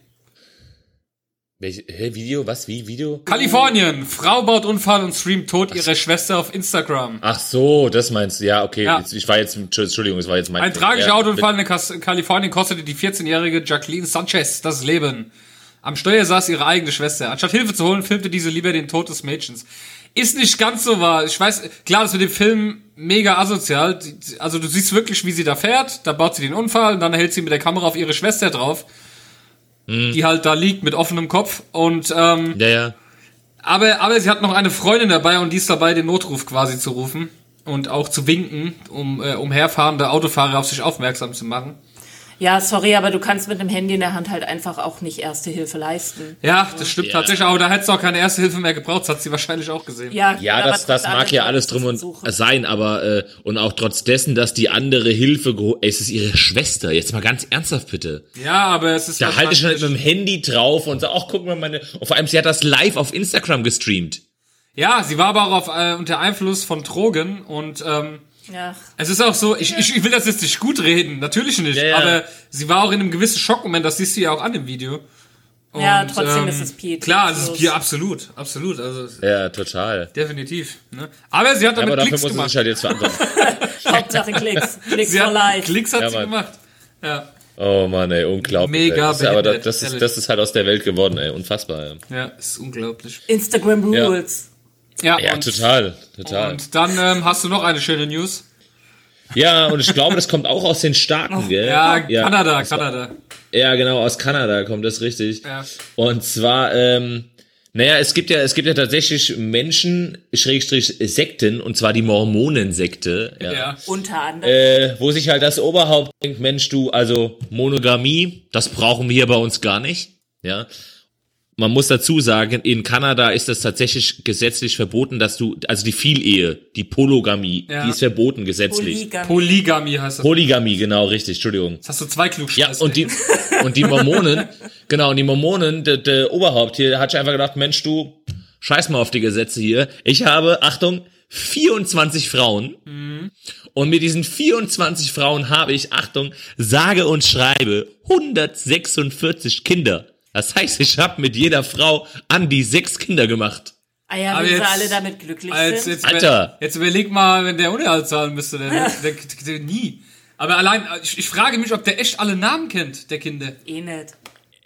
Welche, hä, Video? Was? Wie? Video? Kalifornien. Frau baut Unfall und streamt tot ihre Schwester auf Instagram. Ach so, das meinst du. Ja, okay. Ja. Jetzt, ich war jetzt, Entschuldigung, es war jetzt mein Ein tragischer Ja, Autounfall in Kalifornien kostete die 14-jährige Jacqueline Sanchez das Leben. Am Steuer saß ihre eigene Schwester. Anstatt Hilfe zu holen, filmte diese lieber den Tod des Mädchens. Ist nicht ganz so wahr. Ich weiß, klar, das mit dem Film mega asozial. Also du siehst wirklich, wie sie da fährt, da baut sie den Unfall und dann hält sie mit der Kamera auf ihre Schwester drauf, die halt da liegt mit offenem Kopf. Und ähm, Ja, ja. aber, aber sie hat noch eine Freundin dabei und die ist dabei, den Notruf quasi zu rufen und auch zu winken, um äh, umherfahrende Autofahrer auf sich aufmerksam zu machen. Ja, sorry, aber du kannst mit dem Handy in der Hand halt einfach auch nicht Erste Hilfe leisten. Ja, das stimmt Ja. tatsächlich, aber da hättest du auch keine erste Hilfe mehr gebraucht, das hat sie wahrscheinlich auch gesehen. Ja, Ja, das, das mag ja alles drum und sein, aber äh, und auch trotz dessen, dass die andere Hilfe, es ist ihre Schwester. Jetzt mal ganz ernsthaft bitte. Ja, aber es ist Da halte ich schon mit dem Handy drauf und sag, ach guck mal meine. Und vor allem, sie hat das live auf Instagram gestreamt. Ja, sie war aber auch auf, äh, unter Einfluss von Drogen und ähm, Ja. es ist auch so, ich, ich, ich will das jetzt nicht gut reden, natürlich nicht, Ja, ja. aber sie war auch in einem gewissen Schockmoment, das siehst du ja auch an dem Video. Und, Ja, trotzdem ist es Piet. Klar, es ist. Piet, absolut, absolut, also Ja, total. definitiv. Ne? Aber sie hat Ja, damit aber dafür Klicks muss sie gemacht. sich halt jetzt verantworten. Hauptsache Klicks. Klicks Sie for hat, life. Klicks hat Ja, sie gemacht. Ja, Oh Mann, ey, unglaublich. Mega ey. das ist, aber das, das, ist, das ist halt aus der Welt geworden, ey. Unfassbar, ey. ja, ist unglaublich. Instagram Rules. Ja, Ja, und, total, total. Und dann ähm, hast du noch eine schöne News. Ja, und ich glaube, das kommt auch aus den Staaten, gell? Ja, Kanada, das war- Kanada. Ja, genau, aus Kanada kommt das richtig. Ja. Und zwar, ähm, naja, es gibt ja, es gibt ja tatsächlich Menschen, Schrägstrich Sekten, und zwar die Mormonensekte, ja. Ja. Unter anderem. Äh, wo sich halt das Oberhaupt denkt, Mensch, du, also Monogamie, das brauchen wir hier bei uns gar nicht, ja. Man muss dazu sagen, in Kanada ist das tatsächlich gesetzlich verboten, dass du, also die Vielehe, die Polygamie, Ja. die ist verboten gesetzlich. Polygamie. Polygamie heißt das. Polygamie, genau, richtig, Entschuldigung. Jetzt hast du zwei Ja, Klugscheißer. und die, und die Mormonen, genau, und die Mormonen, der, der Oberhaupt hier, hat sich einfach gedacht, Mensch, du, scheiß mal auf die Gesetze hier. Ich habe, Achtung, 24 Frauen. Und mit diesen 24 Frauen habe ich, Achtung, sage und schreibe 146 Kinder. Das heißt, ich habe mit jeder Frau an die sechs Kinder gemacht. Ah ja, Aber wenn sie jetzt- alle damit glücklich Als, sind. jetzt, Alter. Jetzt überleg mal, wenn der Unterhalt zahlen müsste, der, der, der, der nie. Aber allein, ich, ich frage mich, ob der echt alle Namen kennt, der Kinder. Eh nicht.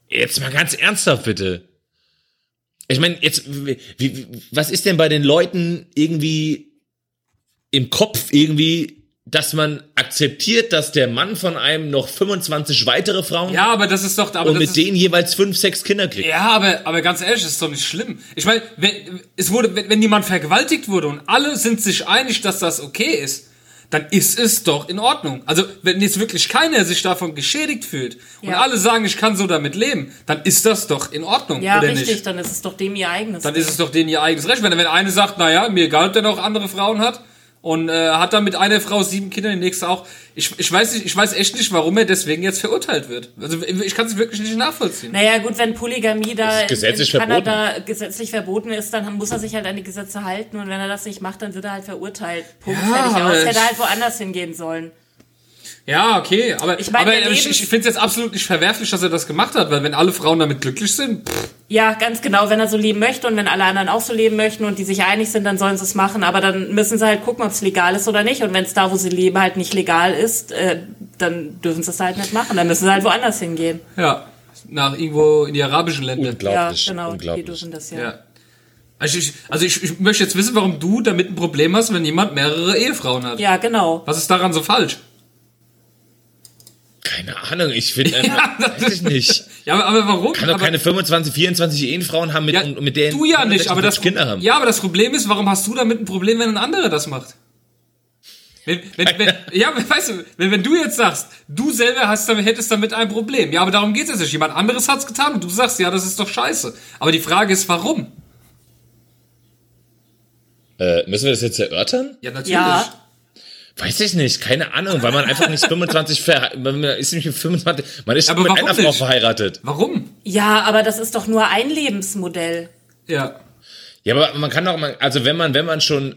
Jetzt mal ganz ernsthaft, bitte. Ich meine, jetzt, wie, wie, was ist denn bei den Leuten irgendwie im Kopf irgendwie, dass man akzeptiert, dass der Mann von einem noch 25 weitere Frauen Ja, aber das ist doch, aber und das mit ist, denen jeweils fünf, sechs Kinder kriegt? Ja, aber, aber ganz ehrlich, das ist doch nicht schlimm. Ich meine, wenn, es wurde, wenn, wenn jemand vergewaltigt wurde und alle sind sich einig, dass das okay ist, dann ist es doch in Ordnung. Also, wenn jetzt wirklich keiner sich davon geschädigt fühlt und Ja. alle sagen, ich kann so damit leben, dann ist das doch in Ordnung, Ja, oder richtig, nicht? dann ist es doch dem ihr eigenes. Dann ist es doch denen ihr eigenes Recht. Wenn, wenn eine sagt, naja, mir egal, ob der noch andere Frauen hat und äh, hat dann mit einer Frau sieben Kinder, die nächste auch. Ich, ich weiß nicht, ich weiß echt nicht, warum er deswegen jetzt verurteilt wird. Also ich kann es wirklich nicht nachvollziehen. Naja, gut, wenn Polygamie da gesetzlich in Kanada gesetzlich verboten ist, dann muss er sich halt an die Gesetze halten und wenn er das nicht macht, dann wird er halt verurteilt. Punkt, Ja, fertig aus. Hätte halt woanders hingehen sollen. Ja, okay, aber Ich meine, aber ich, ich finde es jetzt absolut nicht verwerflich, dass er das gemacht hat, weil wenn alle Frauen damit glücklich sind, pff, Ja, ganz genau, wenn er so leben möchte und wenn alle anderen auch so leben möchten und die sich einig sind, dann sollen sie es machen. Aber dann müssen sie halt gucken, ob es legal ist oder nicht. Und wenn es da, wo sie leben, halt nicht legal ist, äh, dann dürfen sie es halt nicht machen. Dann müssen sie halt woanders hingehen. ja, nach irgendwo in die arabischen Länder. Unglaublich, ja, genau, die unglaublich. dürfen das ja. Ja. Also ich, also ich, ich möchte jetzt wissen, warum du damit ein Problem hast, wenn jemand mehrere Ehefrauen hat. Ja, genau. Was ist daran so falsch? Keine Ahnung, ich finde einfach, das weiß ich nicht. Ja, aber, aber warum? Kann doch aber, keine 25, 24 Ehefrauen haben mit, ja, und mit denen du ja nicht, aber das, 146 Kinder haben. ja, aber das Problem ist, warum hast du damit ein Problem, wenn ein anderer das macht? Wenn, wenn, wenn, ja, weißt du, wenn, wenn du jetzt sagst, du selber hast damit, hättest damit ein Problem. Ja, aber darum geht es nicht. Jemand anderes hat's getan und du sagst, ja, das ist doch scheiße. Aber die Frage ist, warum? Äh, müssen wir das jetzt erörtern? Ja, natürlich. Ja. Weiß ich nicht, keine Ahnung, weil man einfach nicht 25 ver man ist nicht mit 25, man ist Aber mit einer Frau verheiratet. Warum? Ja, aber das ist doch nur ein Lebensmodell. Ja. Ja, aber man kann doch mal, also wenn man, wenn man schon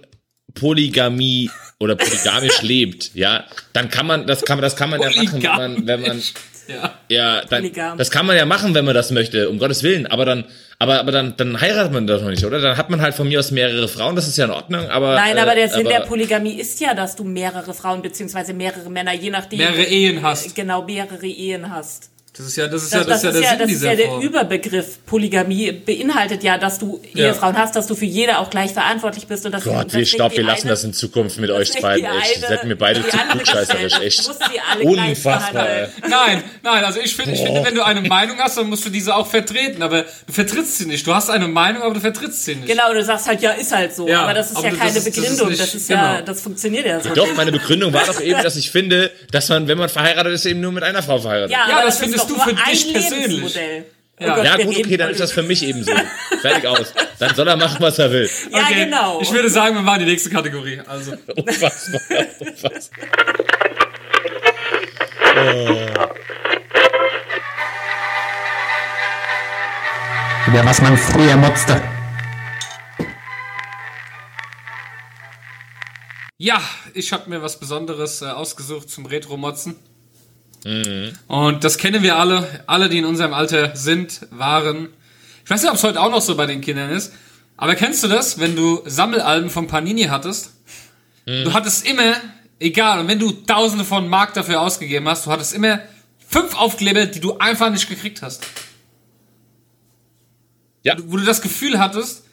Polygamie oder polygamisch lebt, ja, dann kann man, das kann man, das kann man ja machen, wenn man, wenn man, Ja. ja, dann, Polygam. das kann man ja machen, wenn man das möchte, um Gottes Willen, aber dann, Aber, aber dann, dann heiratet man doch noch nicht, oder? Dann hat man halt von mir aus mehrere Frauen, das ist ja in Ordnung, aber. Nein, aber der äh, Sinn aber, der Polygamie ist ja, dass du mehrere Frauen beziehungsweise mehrere Männer, je nachdem. Mehrere Ehen hast. Genau, mehrere Ehen hast. Das ist ja, das ist Das, ja, das, ist ja der Sinn das ist dieser ja der. Überbegriff. Polygamie beinhaltet ja, dass du Ja. Ehefrauen hast, dass du für jede auch gleich verantwortlich bist und dass Gott, dass ich glaube, wir lassen eine- das in Zukunft mit euch beiden, die echt. eine- Seid mir beide zu klugscheißerisch, echt. Unfassbar. Nein, nein, also ich finde, ich finde, wenn du eine Meinung hast, dann musst du diese auch vertreten, aber du vertrittst sie nicht. Du hast eine Meinung, aber du vertrittst sie nicht. Genau, du sagst halt, ja, ist halt so. Ja, aber das ist aber ja das keine ist- das ist Begründung. nicht- Das ist ja, genau. das funktioniert ja so. Doch, meine Begründung war doch eben, dass ich finde, dass man, wenn man verheiratet ist, eben nur mit einer Frau verheiratet. Ja, Ja, das ist findest doch du für dich ein persönlich. Lebensmodell. Oh Ja. Ja, gut, okay, dann ist das für mich eben so. Fertig aus. Dann soll er machen, was er will. Ja, Okay, genau. Ich würde sagen, wir machen die nächste Kategorie. Also, Unfassbar. Unfassbar. Über was man früher motzte. ja, ich habe mir was Besonderes äh, ausgesucht zum Retro-Motzen. Und das kennen wir alle. Alle, die in unserem Alter sind, waren. Ich weiß nicht, ob es heute auch noch so bei den Kindern ist. Aber kennst du das, wenn du Sammelalben von Panini hattest? Du hattest immer, egal, und wenn du Tausende von Mark dafür ausgegeben hast, du hattest immer fünf Aufkleber, die du einfach nicht gekriegt hast. Ja. Wo du das Gefühl hattest,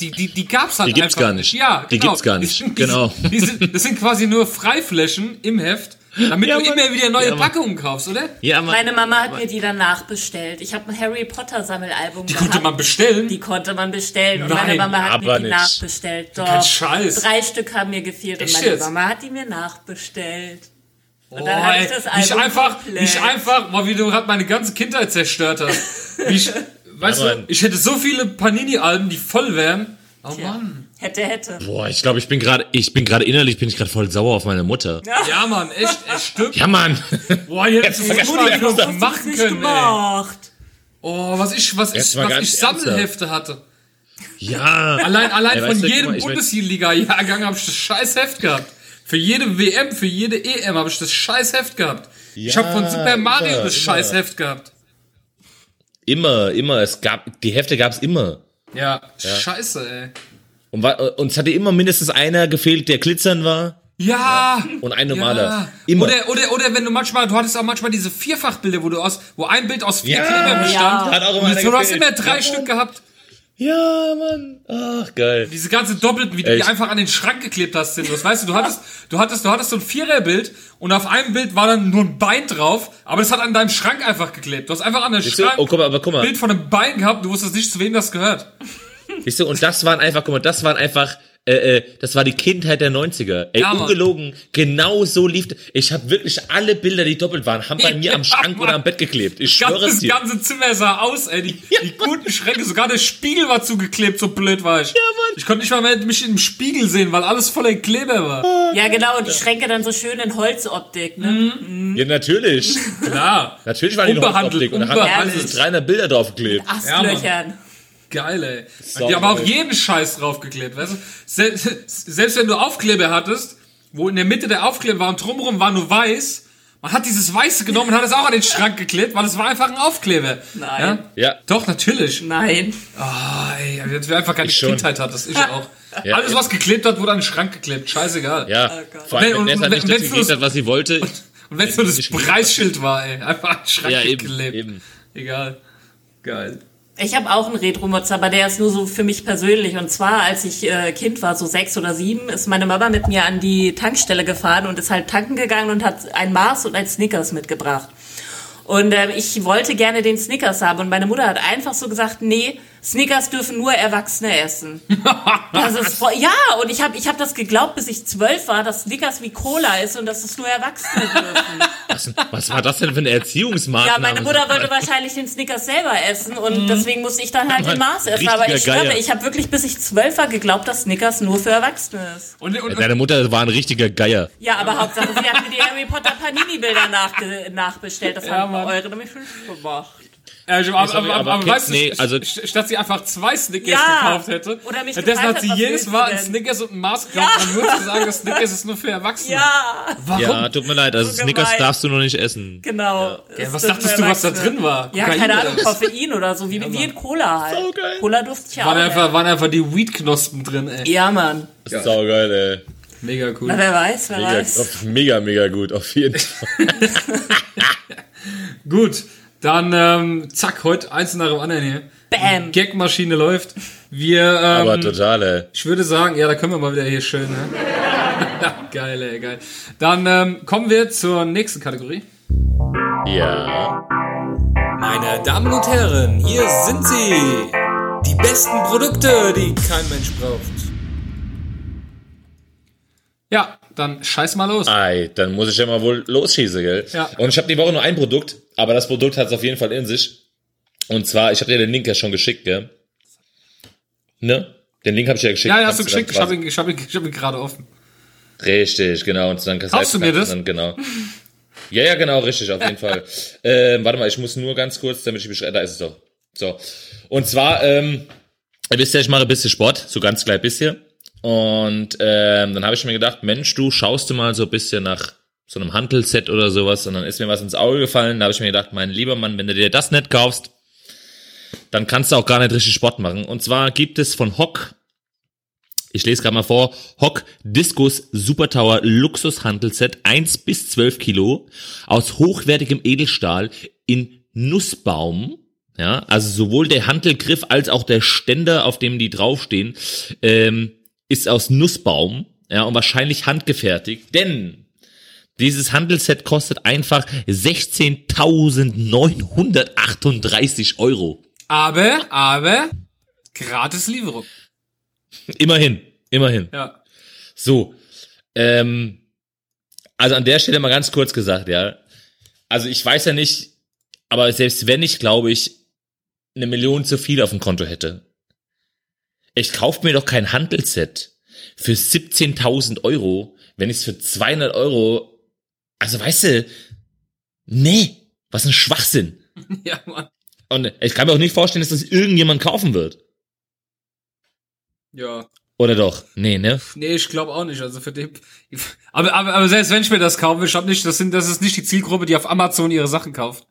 die, die, die gab's halt Die gibt's einfach gar nicht. Ja, Die genau. gibt's gar nicht. Die sind, die, Genau. Die sind, das sind quasi nur Freiflächen im Heft, damit Ja, du Mann. immer wieder neue Ja, Mann. Packungen kaufst, oder? Ja, Mann. Meine Mama hat mir die dann nachbestellt. Ich habe ein Harry Potter Sammelalbum Die gehabt. konnte man bestellen. Die konnte man bestellen. Und Nein, meine Mama hat aber mir die nicht. nachbestellt. Doch. Kein Scheiß. Drei Stück haben mir gefehlt und Echt meine jetzt? Mama hat die mir nachbestellt. Und Oh, dann hatte ich das nicht Album einfach, komplett. nicht einfach, boah, wie du gerade meine ganze Kindheit zerstört hast. Ich, weißt Ja, du, Mann. ich hätte so viele Panini-Alben, die voll wären. Oh Tja. Mann. Hätte, hätte. Boah, ich glaube, ich bin gerade, ich bin gerade innerlich, bin ich gerade voll sauer auf meine Mutter. Ja, Mann, echt, echt stimmt. Ja, Mann. Boah, hier hättest du Jetzt das mal mal ganz noch ernsthaft. machen Nicht können, ey. gemacht. Oh, was ich, was Jetzt ich, was ich Sammelhefte hatte. Ja. Allein, allein Ey, von du, jedem ich Bundesliga-Jahrgang habe ich das scheiß Heft gehabt. Für jede WM, für jede EM habe ich das scheiß Heft gehabt. ich Ja, habe von Super Mario immer, das immer. scheiß Heft gehabt. Immer, immer. Es gab, die Hefte gab's immer. Ja, scheiße, ey. Und wa- uns hatte immer mindestens einer gefehlt, der glitzern war. Ja. Und ein normaler. Ja. Immer. Oder, oder, oder wenn du manchmal, du hattest auch manchmal diese Vierfachbilder, wo du aus, wo ein Bild aus vier Ja, Klebern bestand. ja. Hat auch immer Und du hast immer drei Ja, Stück gehabt. Ja, Mann. Ach, geil. Diese ganze Doppelten, wie du die einfach an den Schrank geklebt hast, sinnlos. Weißt du, du hattest, du hattest, du hattest so ein Viererbild und auf einem Bild war dann nur ein Bein drauf, aber das hat an deinem Schrank einfach geklebt. Du hast einfach an du? Schrank Oh, guck mal, aber guck mal. Bild von einem Bein gehabt, du wusstest nicht, zu wem das gehört. Siehst du, und das waren einfach, guck mal, das waren einfach, äh, äh, das war die Kindheit der 90er. Ey, Ja, ungelogen, genau so lief, ich habe wirklich alle Bilder, die doppelt waren, haben bei mir Ja, am Schrank Mann. oder am Bett geklebt. Ich schwöre es dir. ganze Zimmer sah aus, ey. Die, die guten Schränke, sogar der Spiegel war zugeklebt, so blöd war ich. Ja, Mann. Ich konnte nicht mal mehr mich im Spiegel sehen, weil alles voller Kleber war. Ja, genau. Und die Schränke dann so schön in Holzoptik. Ne? Mhm. Ja, natürlich. Klar. Natürlich waren die noch Unbehandelt, Optik und da haben mindestens 300 Bilder draufgeklebt. Astlöchern. Geil, ey. Sau die haben auch jeden Scheiß draufgeklebt, weißt du? Sel selbst wenn du Aufkleber hattest, wo in der Mitte der Aufkleber war und drumherum war nur weiß, man hat dieses Weiße genommen und hat es auch an den Schrank geklebt, weil es war einfach ein Aufkleber. Nein. Ja? Ja. Doch, natürlich. Nein. Ah, ey, als wir einfach keine Ich schon. Kindheit hattest, ich auch. Ja. Alles, was geklebt hat, wurde an den Schrank geklebt. Scheißegal. Ja, Gott. vor allem, Wenn- wenn und- Nessa wenn- nicht gekriegt hat, was sie wollte. Und wenn es nur das Preisschild war, ey. Einfach an den Schrank Ja, eben, geklebt. eben. Egal. Geil. Ich habe auch einen Retro-Motz, aber der ist nur so für mich persönlich. Und zwar, als ich äh, Kind war, so sechs oder sieben, ist meine Mama mit mir an die Tankstelle gefahren und ist halt tanken gegangen und hat ein Mars und ein Snickers mitgebracht. Und äh, ich wollte gerne den Snickers haben und meine Mutter hat einfach so gesagt, nee, Snickers dürfen nur Erwachsene essen. Das ist voll, ja, und ich habe ich hab das geglaubt, bis ich zwölf war, dass Snickers wie Cola ist und dass es nur Erwachsene dürfen. Was, was war das denn für eine Erziehungsmaßnahme? Ja, meine Mutter wollte wahrscheinlich den Snickers selber essen und deswegen musste ich dann halt den Mars essen. Aber ich Geier. ich habe wirklich bis ich zwölf war geglaubt, dass Snickers nur für Erwachsene ist. Und, und, Deine Mutter war ein richtiger Geier. Ja, aber Hauptsache, sie hat mir die Harry Potter Panini-Bilder nachbestellt. Das Ja, haben Mann. eure nämlich schon gemacht. Ja, aber, aber, sorry, aber, aber aber Kids, weißt du, nee, also- st- statt sie einfach zwei Snickers Ja. gekauft hätte, Oder mich stattdessen gefragt hat sie jedes Mal ein? Snickers und ein Maß gekauft. Dann würde sie sagen, das Snickers ist nur für Erwachsene. Ja, Warum? Ja, tut mir leid, also So Snickers gemein. darfst du noch nicht essen. genau. Ja, Ist was das dachtest du, was da drin war? Ja, Kokain keine Ahnung? Koffein oder so, wie, wie in Cola halt. Saugeil. Cola durfte ich ja Waren auch. einfach, waren einfach die Weed-Knospen drin, ey. Ja, Mann. Saugeil, ey. Mega cool. Na, wer weiß, wer Mega, weiß. mega, mega gut, auf jeden Fall. Gut, dann ähm, zack, heute eins nach dem anderen hier. Bam. Gagmaschine läuft. Wir, ähm, Aber total, ey. ich würde sagen, ja, da können wir mal wieder hier schön, ne? geil, ey, geil. Dann ähm, kommen wir zur nächsten Kategorie. Ja. Meine Damen und Herren, hier sind sie. Die besten Produkte, die kein Mensch braucht. Ja, dann scheiß mal los. Ei, dann muss ich ja mal wohl losschießen, gell? Ja. Und ich habe die Woche nur ein Produkt, aber das Produkt hat es auf jeden Fall in sich. Und zwar, ich habe dir den Link ja schon geschickt, gell? Ne? Den Link habe ich ja geschickt. Ja, ja, hast du geschickt. Ich habe ihn, ich hab ihn, ich hab ihn gerade offen. Richtig, genau. Und dann kannst du mir das? Dann, genau. Ja, ja, genau, richtig, auf jeden Fall. Ähm, warte mal, ich muss nur ganz kurz, damit ich beschreibe, da ist es doch. So. Und zwar, ähm, ihr wisst ja, ich mache ein bisschen Sport, so ganz klein bisschen. Und ähm, dann habe ich mir gedacht, Mensch, du schaust du mal so ein bisschen nach so einem Hantelset oder sowas. Und dann ist mir was ins Auge gefallen. Da habe ich mir gedacht, mein lieber Mann, wenn du dir das nicht kaufst, dann kannst du auch gar nicht richtig Sport machen. Und zwar gibt es von Hock ich lese gerade mal vor. Hock Discus Super Tower Luxus Hantelset 1 bis 12 Kilo aus hochwertigem Edelstahl in Nussbaum. Ja, also sowohl der Hantelgriff als auch der Ständer, auf dem die draufstehen, ähm, ist aus Nussbaum. Ja, und wahrscheinlich handgefertigt. Denn dieses Handelsset kostet einfach 16.938 Euro. Aber, aber, gratis Lieferung. Immerhin, immerhin. Ja. So, ähm, also an der Stelle mal ganz kurz gesagt, ja. Also ich weiß ja nicht, aber selbst wenn ich, glaube ich, eine Million zu viel auf dem Konto hätte, ich kauf mir doch kein Handelsset für 17.000 Euro, wenn ich es für 200 Euro, also weißt du, nee, was ein Schwachsinn. Ja, Mann. Und ich kann mir auch nicht vorstellen, dass das irgendjemand kaufen wird. Ja. Oder doch? Nee, ne? Nee, ich glaube auch nicht. Also für den. Aber, aber, aber selbst wenn ich mir das kaufe, ich hab nicht, das sind, das ist nicht die Zielgruppe, die auf Amazon ihre Sachen kauft.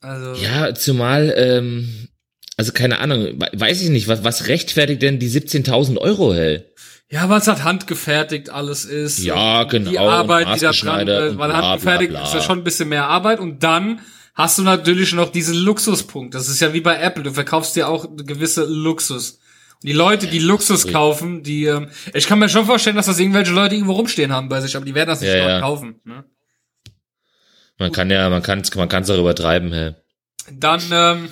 Also. Ja, zumal, ähm, also keine Ahnung, we- weiß ich nicht, was, was rechtfertigt denn die 17.000 Euro, hey? Ja, weil es halt handgefertigt alles ist. Ja, genau, Die Arbeit, die da dran und weil bla, handgefertigt bla, bla. ist ja schon ein bisschen mehr Arbeit und dann hast du natürlich noch diesen Luxuspunkt. Das ist ja wie bei Apple. Du verkaufst dir auch eine gewisse Luxus. Und die Leute, die Luxus kaufen, die, ähm, ich kann mir schon vorstellen, dass das irgendwelche Leute irgendwo rumstehen haben bei sich, aber die werden das nicht Ja, ja. kaufen. Ne? Man kann ja, man kann man kann's auch übertreiben, hey. Dann, ähm,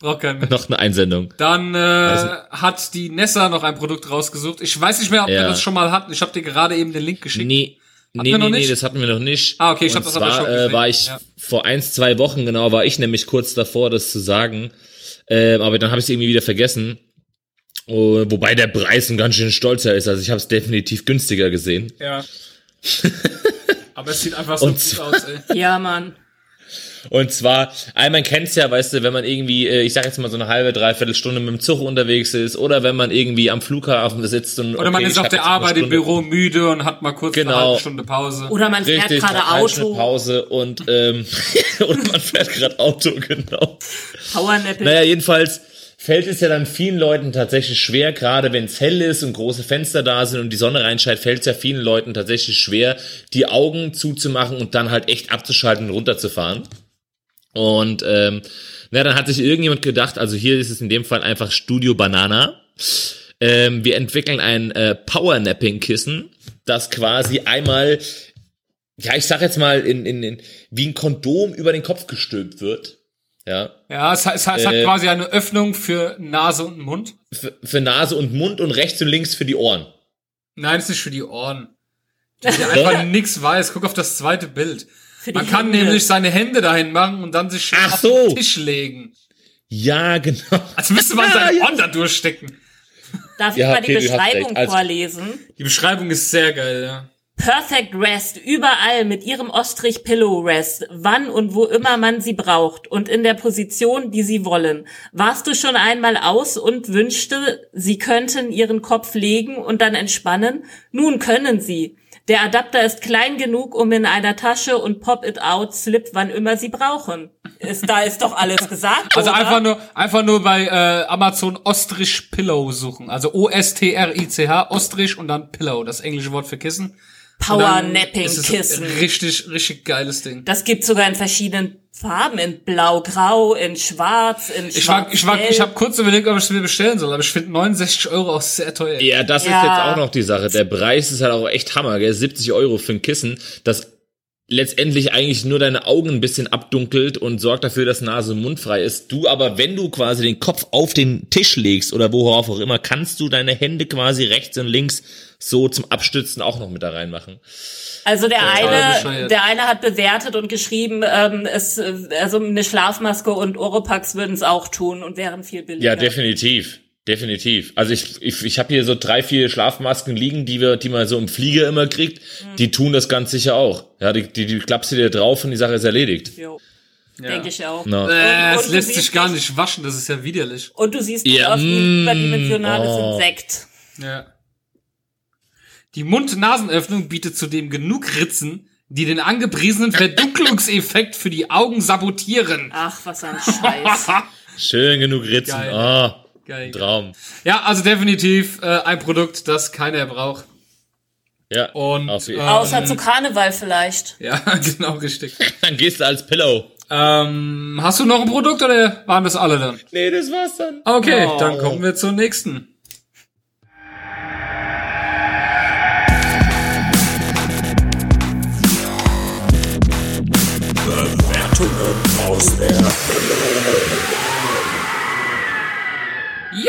braucht kein Mensch. Noch eine Einsendung. Dann äh, hat die Nessa noch ein Produkt rausgesucht. Ich weiß nicht mehr, ob wir Ja. das schon mal hatten. Ich habe dir gerade eben den Link geschickt. Nee, Hatten nee, wir noch nee, nee, nicht? das hatten wir noch nicht. Ah, okay, ich Und hab das aber schon äh, gesehen. war ich Ja. vor eins, zwei Wochen, genau, war ich nämlich kurz davor, das zu sagen. Ähm, aber dann habe ich es irgendwie wieder vergessen. Oh, wobei der Preis ein ganz schön stolzer ist. Also ich habe es definitiv günstiger gesehen. Ja. Aber es sieht einfach so Und gut aus, ey. Ja, Mann. Und zwar, man kennt's ja, weißt du, wenn man irgendwie, äh, ich sag jetzt mal so eine halbe, dreiviertel Stunde mit dem Zug unterwegs ist oder wenn man irgendwie am Flughafen sitzt und Oder man okay, ist ich auf der eine Arbeit im Büro müde und hat mal kurz eine Genau. halbe Stunde Pause. Oder man fährt Richtig, gerade man eine Auto. Pause und ähm, oder man fährt gerade Auto, genau. Powernapping. Naja, jedenfalls fällt es ja dann vielen Leuten tatsächlich schwer, gerade wenn es hell ist und große Fenster da sind und die Sonne reinscheint, fällt es ja vielen Leuten tatsächlich schwer, die Augen zuzumachen und dann halt echt abzuschalten und runterzufahren. Und ähm, na, dann hat sich irgendjemand gedacht, also hier ist es in dem Fall einfach Studio Banana. Ähm, wir entwickeln ein äh, Powernapping-Kissen, das quasi einmal, ja, ich sag jetzt mal, in, in, in, wie ein Kondom über den Kopf gestülpt wird. Ja, Ja, es, hat- es, es hat Äh, quasi eine Öffnung für Nase und Mund. für, für Nase und Mund und rechts und links für die Ohren. Nein, es ist nicht für die Ohren. Die einfach nix weiß. Guck auf das zweite Bild. Für die Man kann Hände. nämlich seine Hände dahin machen und dann sich schön Ach auf so. den Tisch legen. Ja, genau. Als müsste man Ja, seine ja. Ohren da durchstecken. Darf ich Ja, mal die okay, hast Beschreibung. Also- vorlesen? Die Beschreibung ist sehr geil, ja. Perfect Rest, überall mit ihrem Ostrich Pillow Rest, wann und wo immer man sie braucht und in der Position, die sie wollen. Warst du schon einmal aus und wünschte, sie könnten ihren Kopf legen und dann entspannen? Nun können sie. Der Adapter ist klein genug, um in einer Tasche und Pop It Out Slip, wann immer sie brauchen. Ist, da ist doch alles gesagt. Also oder? einfach nur, einfach nur bei äh, Amazon Ostrich Pillow suchen. Also O-S-T-R-I-C-H, Ostrich und dann Pillow, das englische Wort für Kissen. Power Napping ist Kissen. Richtig, richtig geiles Ding. Das gibt's sogar in verschiedenen Farben, in blau, grau, in schwarz, in Ich war, ich war, ich habe kurz überlegt, ob ich es mir bestellen soll, aber ich finde 69 Euro auch sehr teuer. Ja, das ist Ja. jetzt auch noch die Sache. Der Preis ist halt auch echt Hammer, gell? 70 Euro für ein Kissen, das letztendlich eigentlich nur deine Augen ein bisschen abdunkelt und sorgt dafür, dass Nase und Mund frei ist. Du aber, wenn du quasi den Kopf auf den Tisch legst oder worauf auch immer, kannst du deine Hände quasi rechts und links so zum Abstützen auch noch mit da reinmachen. Also der Total eine, bescheuert. der eine hat bewertet und geschrieben, ähm, es, äh, also eine Schlafmaske und Oropax würden es auch tun und wären viel billiger. Ja, definitiv. Definitiv. Also ich, ich, ich habe hier so drei, vier Schlafmasken liegen, die wir, die man so im Flieger immer kriegt. Die tun das ganz sicher auch. Ja, die, die, die klappst du dir drauf und die Sache ist erledigt. Jo. Ja. Denke ich auch. Na. Äh, Und- es und lässt du sich gar nicht- waschen, das ist ja widerlich. Und du siehst Ja, aus wie ein mm, überdimensionales oh. Insekt. Ja. Die Mund-Nasenöffnung bietet zudem genug Ritzen, die den angepriesenen Verdunklungseffekt für die Augen sabotieren. Ach, was ein Scheiß. Schön genug Ritzen. Geil. Ah, Geil. Traum. Ja, also definitiv äh, ein Produkt, das keiner braucht. Ja. Und auf jeden- äh, Außer zu Karneval vielleicht. ja, genau richtig. Dann gehst du als Pillow. ähm, hast du noch ein Produkt oder waren das alle dann? Nee, das war's dann. Okay, Oh. dann kommen wir zur nächsten.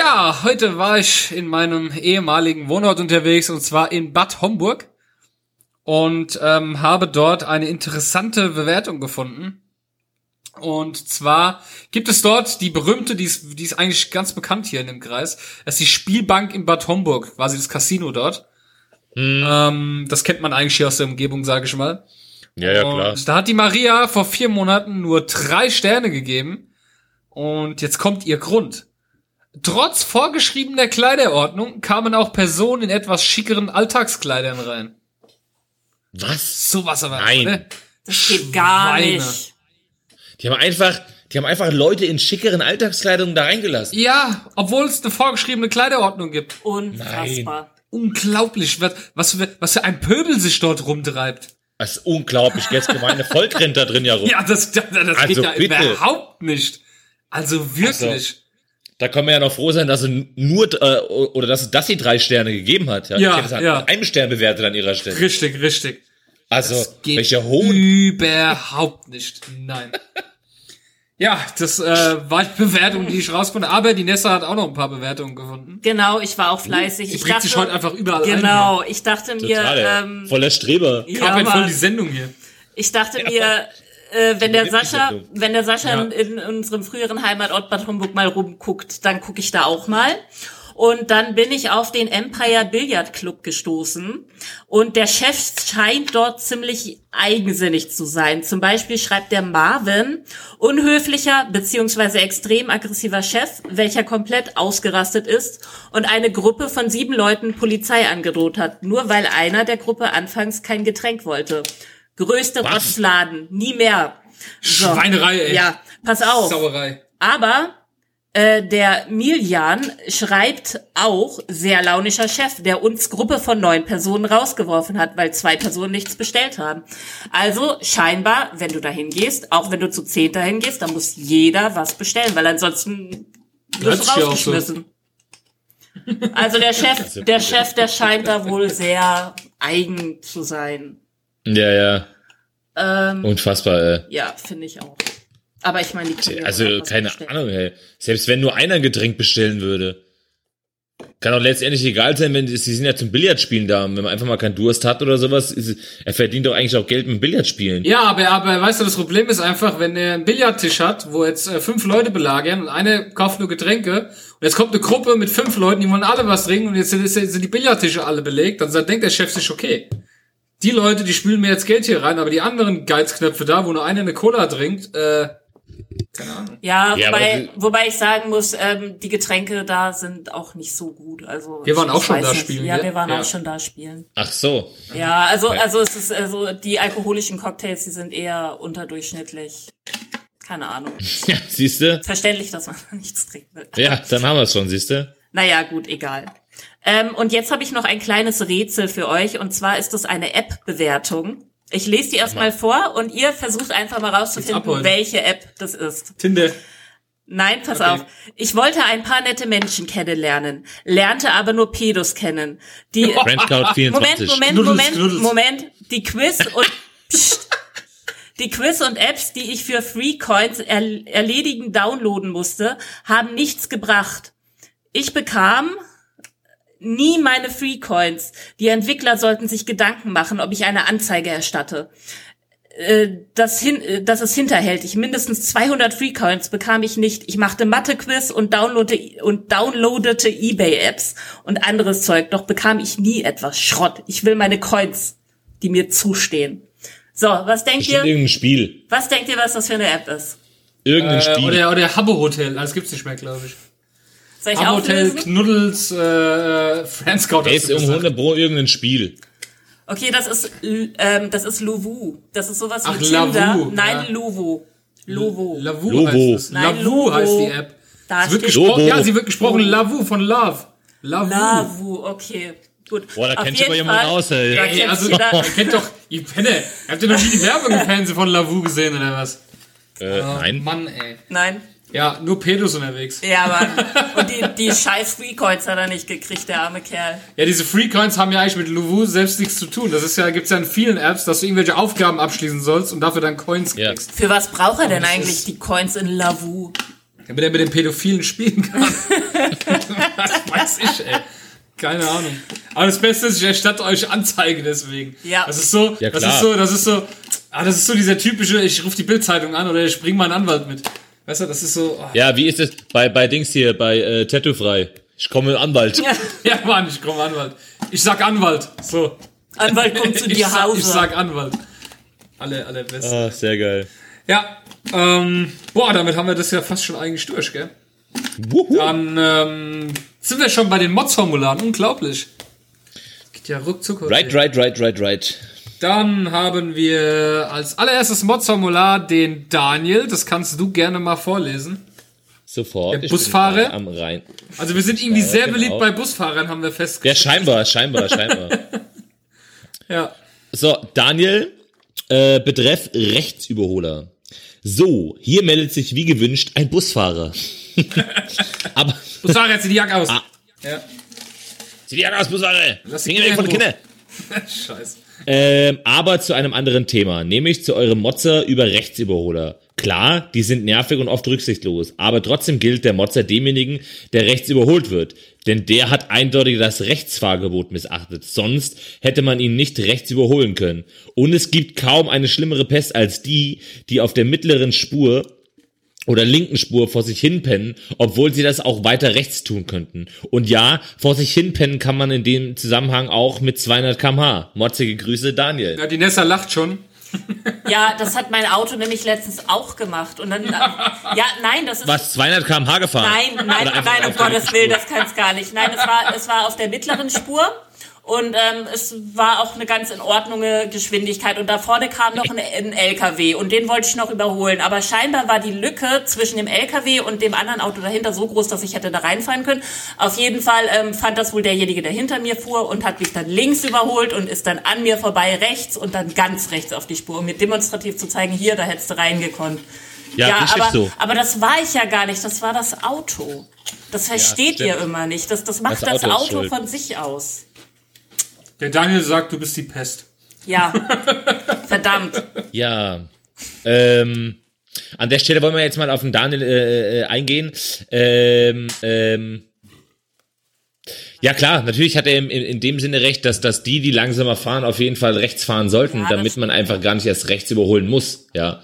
Ja, heute war ich in meinem ehemaligen Wohnort unterwegs und zwar in Bad Homburg und ähm, habe dort eine interessante Bewertung gefunden. Und zwar gibt es dort die berühmte, die ist, die ist eigentlich ganz bekannt hier in dem Kreis. Das ist die Spielbank in Bad Homburg, quasi das Casino dort. Ähm, das kennt man eigentlich hier aus der Umgebung, sage ich mal. Ja, ja, klar. Und da hat die Maria vor vier Monaten nur drei Sterne gegeben. Und jetzt kommt ihr Grund. Trotz vorgeschriebener Kleiderordnung kamen auch Personen in etwas schickeren Alltagskleidern rein. Was? Sowas aber. Nein. Ne? Das geht gar Schweine. nicht. Die haben einfach, die haben einfach Leute in schickeren Alltagskleidung da reingelassen. Ja, obwohl es eine vorgeschriebene Kleiderordnung gibt. Unfassbar. Unglaublich, was, was, für, was für ein Pöbel sich dort rumtreibt. Das ist unglaublich. Jetzt gemeine Volk rennt da drin ja rum. Ja, das, das, das Also geht ja bitte. überhaupt nicht. Also wirklich. Also, Da kann man ja noch froh sein, dass sie nur, äh, oder dass, dass sie drei Sterne gegeben hat. Ja, Ja, ich ja. mit einem Stern bewertet an ihrer Stelle. Richtig, richtig. Also, Geht welcher Hohn. Überhaupt nicht. Nein. Ja, das äh, war die Bewertung, die ich rausgefunden habe. Aber die Nessa hat auch noch ein paar Bewertungen gefunden. Genau, ich war auch fleißig. Die Ich bringt dachte, sich heute einfach überall ein. Genau, ich dachte mir, Total, ähm, Voller Streber. Ich ja, habe voll Mann. die Sendung hier. Ich dachte mir, äh, wenn der Sascha, wenn der Sascha Ja. in, in unserem früheren Heimatort Bad Homburg mal rumguckt, dann gucke ich da auch mal. Und dann bin ich auf den Empire Billiard Club gestoßen. Und der Chef scheint dort ziemlich eigensinnig zu sein. Zum Beispiel schreibt der Marvin, unhöflicher beziehungsweise extrem aggressiver Chef, welcher komplett ausgerastet ist und eine Gruppe von sieben Leuten Polizei angedroht hat, nur weil einer der Gruppe anfangs kein Getränk wollte. Größte Was? Nie mehr. So. Schweinerei, ey. Ja, pass auf. Sauerei. Aber äh, der Miljan schreibt auch, sehr launischer Chef, der uns Gruppe von neun Personen rausgeworfen hat, weil zwei Personen nichts bestellt haben. Also scheinbar, wenn du dahin gehst, auch wenn du zu zehn dahin gehst, dann muss jeder was bestellen, weil ansonsten wirst du so. rausgeschmissen. Also der Chef, der Chef, der scheint da wohl sehr eigen zu sein. Ja, ja. Ähm, Unfassbar, ey. ja, finde ich auch. Aber ich meine, die können ja Also, auch was keine bestellen. Ahnung, ey. Selbst wenn nur einer ein Getränk bestellen würde. Kann doch letztendlich egal sein, wenn sie sind ja zum Billardspielen da. Und wenn man einfach mal keinen Durst hat oder sowas, ist, er verdient doch eigentlich auch Geld mit dem Billardspielen. Ja, aber, aber weißt du, das Problem ist einfach, wenn er einen Billardtisch hat, wo jetzt äh, fünf Leute belagern und eine kauft nur Getränke und jetzt kommt eine Gruppe mit fünf Leuten, die wollen alle was trinken und jetzt sind, sind die Billardtische alle belegt, dann denkt der Chef sich, okay, die Leute, die spülen mir jetzt Geld hier rein, aber die anderen Geizknöpfe da, wo nur einer eine Cola trinkt, äh, keine Ahnung. Ja, Ja, wobei, wobei ich sagen muss, ähm, die Getränke da sind auch nicht so gut. Also Wir waren auch schon da nicht. spielen, Ja, wir waren Ja. auch schon da spielen. Ach so. Ja, also also es ist also die alkoholischen Cocktails, die sind eher unterdurchschnittlich. Keine Ahnung. Ja, siehst du? Verständlich, dass man nichts trinken will. Ja, dann haben wir es schon, siehst du? Naja, gut, egal. Ähm, und jetzt habe ich noch ein kleines Rätsel für euch und zwar ist das eine App-Bewertung. Ich lese die erstmal vor und ihr versucht einfach mal rauszufinden, welche App das ist. Tinder. Nein, pass Okay. auf. Ich wollte ein paar nette Menschen kennenlernen, lernte aber nur Pedos kennen. Die Friendscout 24. Moment, Moment, Moment. Moment. Die Quiz und Psst. die Quiz und Apps, die ich für Free Coins er, erledigen, downloaden musste, haben nichts gebracht. Ich bekam nie meine Free Coins. Die Entwickler sollten sich Gedanken machen, ob ich eine Anzeige erstatte. Äh, Das, hin, äh, das ist hinterhältig. Mindestens 200 Free Coins bekam ich nicht. Ich machte Mathe-Quiz und downloadete, und downloadete Ebay-Apps und anderes Zeug. Doch bekam ich nie etwas. Schrott. Ich will meine Coins, die mir zustehen. So, was denkt Bestimmt ihr? irgendein Spiel. Was denkt ihr, was das für eine App ist? Irgendein Äh, Spiel. oder, oder Habbo Hotel. Das gibt's nicht mehr, glaube ich. Soll ich Habbo Hotel? Knuddels, äh, Friendscout. Ey, ist irgendwo irgendein Spiel. Okay, das ist, ähm, das ist Luvu. Das ist sowas wie Ach, Tinder. Lavu, Nein, ja. Luvu. Luvu. Lavu Lovo. heißt es. Nein, Lavu Lovo. heißt die App. Da Es wird gesprochen, Lovo. ja, sie wird gesprochen Lavu von Love. Lavu. Lavu, okay. Gut. Boah, da Auf kennt sich aber jemand aus, ey. Da Ey, kennt also, ihr kennt doch, ihr Penne, habt ihr noch nie die Werbung im Fernsehen von Lavu gesehen oder was? Äh, nein. Mann, ey. Nein. Ja, nur Pedos unterwegs. Ja, Mann. Und die, die scheiß Free Coins hat er nicht gekriegt, der arme Kerl. Ja, diese Free Coins haben ja eigentlich mit Lavu selbst nichts zu tun. Das ist ja, gibt's ja in vielen Apps, dass du irgendwelche Aufgaben abschließen sollst und dafür dann Coins Ja. kriegst. Für was braucht er denn eigentlich die Coins in Lavu? Damit er mit den Pädophilen spielen kann. das weiß ich, ey. Keine Ahnung. Aber das Beste ist, ich erstatte euch Anzeige deswegen. Ja. Das ist so, Ja, das ist so, das ist so, ah, das ist so dieser typische, ich rufe die Bildzeitung an oder ich bring meinen Anwalt mit. Weißt du, das ist so, ah, Ja, wie ist es bei, bei Dings hier, bei äh, Tattoo frei? Ich komme Anwalt. ja Mann, ich komme Anwalt. Ich sag Anwalt. So. Anwalt kommt zu dir Hause. ich sag Anwalt. Alle, alle best. Ah, sehr geil. Ja, ähm, boah, damit haben wir das ja fast schon eigentlich durch, gell? Wuhu. Dann ähm, sind wir schon bei den Mods-Formularen. Unglaublich. Geht ja ruckzuck. Right, right, right, right, right. Dann haben wir als allererstes Mods-Formular den Daniel. Das kannst du gerne mal vorlesen. Sofort. Der Busfahrer? Am Rhein. Also wir sind irgendwie Ja, sehr genau. beliebt bei Busfahrern, haben wir Ja, festgestellt. scheinbar, scheinbar, scheinbar. Ja. So, Daniel, äh, betreff Rechtsüberholer. So, hier meldet sich wie gewünscht ein Busfahrer. Aber, Busfahrer, jetzt zieh die Jacke aus. Ah. Ja. zieh die Jacke aus, Busfahrer! Lass die Finger weg von den Kinder Kindern! Scheiße. Ähm, aber zu einem anderen Thema, nämlich zu eurem Motzer über Rechtsüberholer. Klar, die sind nervig und oft rücksichtslos, aber trotzdem gilt der Motzer demjenigen, der rechts überholt wird. Denn der hat eindeutig das Rechtsfahrgebot missachtet. Sonst hätte man ihn nicht rechts überholen können. Und es gibt kaum eine schlimmere Pest als die, die auf der mittleren Spur oder linken Spur vor sich hinpennen, obwohl sie das auch weiter rechts tun könnten. Und ja, vor sich hinpennen kann man in dem Zusammenhang auch mit 200 kmh. Motzige Grüße, Daniel. Ja, die Nessa lacht schon. Ja, das hat mein Auto nämlich letztens auch gemacht. Und dann, ja, nein, das ist. Was, 200 kmh gefahren? Nein, nein, nein, um Gottes Willen, das kann es gar nicht. Nein, es war, es war auf der mittleren Spur und ähm, es war auch eine ganz in Ordnung Geschwindigkeit und da vorne kam noch ein, ein LKW und den wollte ich noch überholen. Aber scheinbar war die Lücke zwischen dem LKW und dem anderen Auto dahinter so groß, dass ich hätte da reinfahren können. Auf jeden Fall ähm, fand das wohl derjenige, der hinter mir fuhr und hat mich dann links überholt und ist dann an mir vorbei rechts und dann ganz rechts auf die Spur, um mir demonstrativ zu zeigen, hier, da hättest du reingekonnt. Ja, richtig aber, so. aber das war ich ja gar nicht, das war das Auto. Das versteht stimmt. ihr immer nicht. Das, das macht Das das Auto Auto, ist schuld. von sich aus. Der Daniel sagt, du bist die Pest. Ja, verdammt. Ja. Ähm, an der Stelle wollen wir jetzt mal auf den Daniel äh, äh, eingehen. Ähm, ähm, ja klar, natürlich hat er in, in, dem Sinne recht, dass, dass die, die langsamer fahren, auf jeden Fall rechts fahren sollten, Ja, damit man einfach gar nicht erst rechts überholen muss. Ja.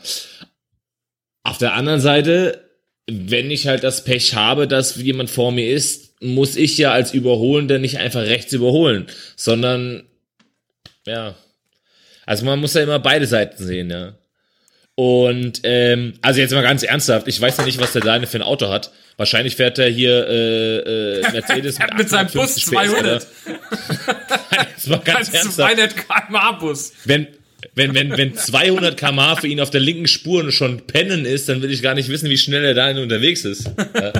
Auf der anderen Seite, wenn ich halt das Pech habe, dass jemand vor mir ist, muss ich ja als Überholender nicht einfach rechts überholen, sondern ja, Also man muss ja immer beide Seiten sehen, ja. Und ähm, also jetzt mal ganz ernsthaft, ich weiß ja nicht, was der Deine für ein Auto hat. Wahrscheinlich fährt er hier äh, äh, Mercedes mit, mit seinem Bus 200. jetzt mal ganz ernsthaft. 200 km/h Bus. Wenn wenn, wenn, wenn 200 km/h für ihn auf der linken Spur schon pennen ist, dann will ich gar nicht wissen, wie schnell er da unterwegs ist. Ja.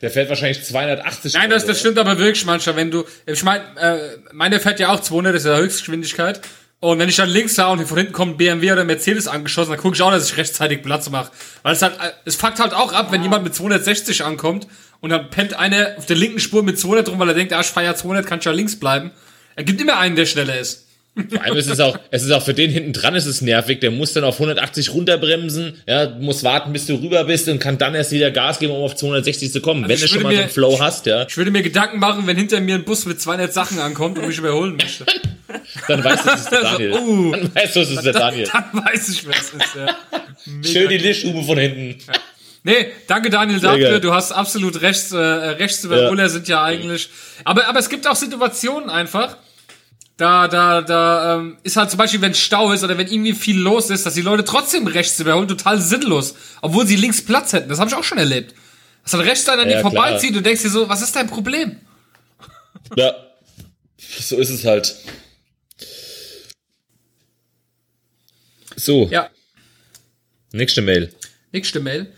Der fährt wahrscheinlich 280. Nein, das, das stimmt aber wirklich manchmal, wenn du, ich meine, äh, meiner fährt ja auch 200, das ist ja Höchstgeschwindigkeit. Und wenn ich dann links sah und von hinten kommt ein BMW oder Mercedes angeschossen, dann gucke ich auch, dass ich rechtzeitig Platz mache. Weil es halt, es fuckt halt auch ab, wenn jemand mit 260 ankommt und dann pennt einer auf der linken Spur mit 200 rum, weil er denkt, ah, ich ja 200, kann ich ja links bleiben. Er gibt immer einen, der schneller ist. Vor allem ist es auch, es ist auch für den hinten dran ist es nervig, der muss dann auf 180 runterbremsen, ja, muss warten, bis du rüber bist und kann dann erst wieder Gas geben, um auf 260 zu kommen, also wenn du schon mal mir, so einen Flow hast, ja. Ich würde mir Gedanken machen, wenn hinter mir ein Bus mit 200 Sachen ankommt und mich überholen möchte. dann weißt du, es ist der Daniel. Also, uh, dann weißt du, es ist der Daniel. Dann, dann weiß ich, wer es ist, ja. Schön die Lichthupe von hinten. Ja. Nee, danke Daniel dafür. Du hast absolut recht. Äh, Rechtsüberholer ja. sind ja eigentlich. Aber, aber es gibt auch Situationen einfach, da, da, da ähm, ist halt zum Beispiel, wenn Stau ist oder wenn irgendwie viel los ist, dass die Leute trotzdem rechts überholen, total sinnlos, obwohl sie links Platz hätten. Das habe ich auch schon erlebt. Dass dann rechts einer an ja, dir vorbeizieht und denkst dir so, was ist dein Problem? Ja, so ist es halt. So. Ja. Nächste Mail. Nächste Mail.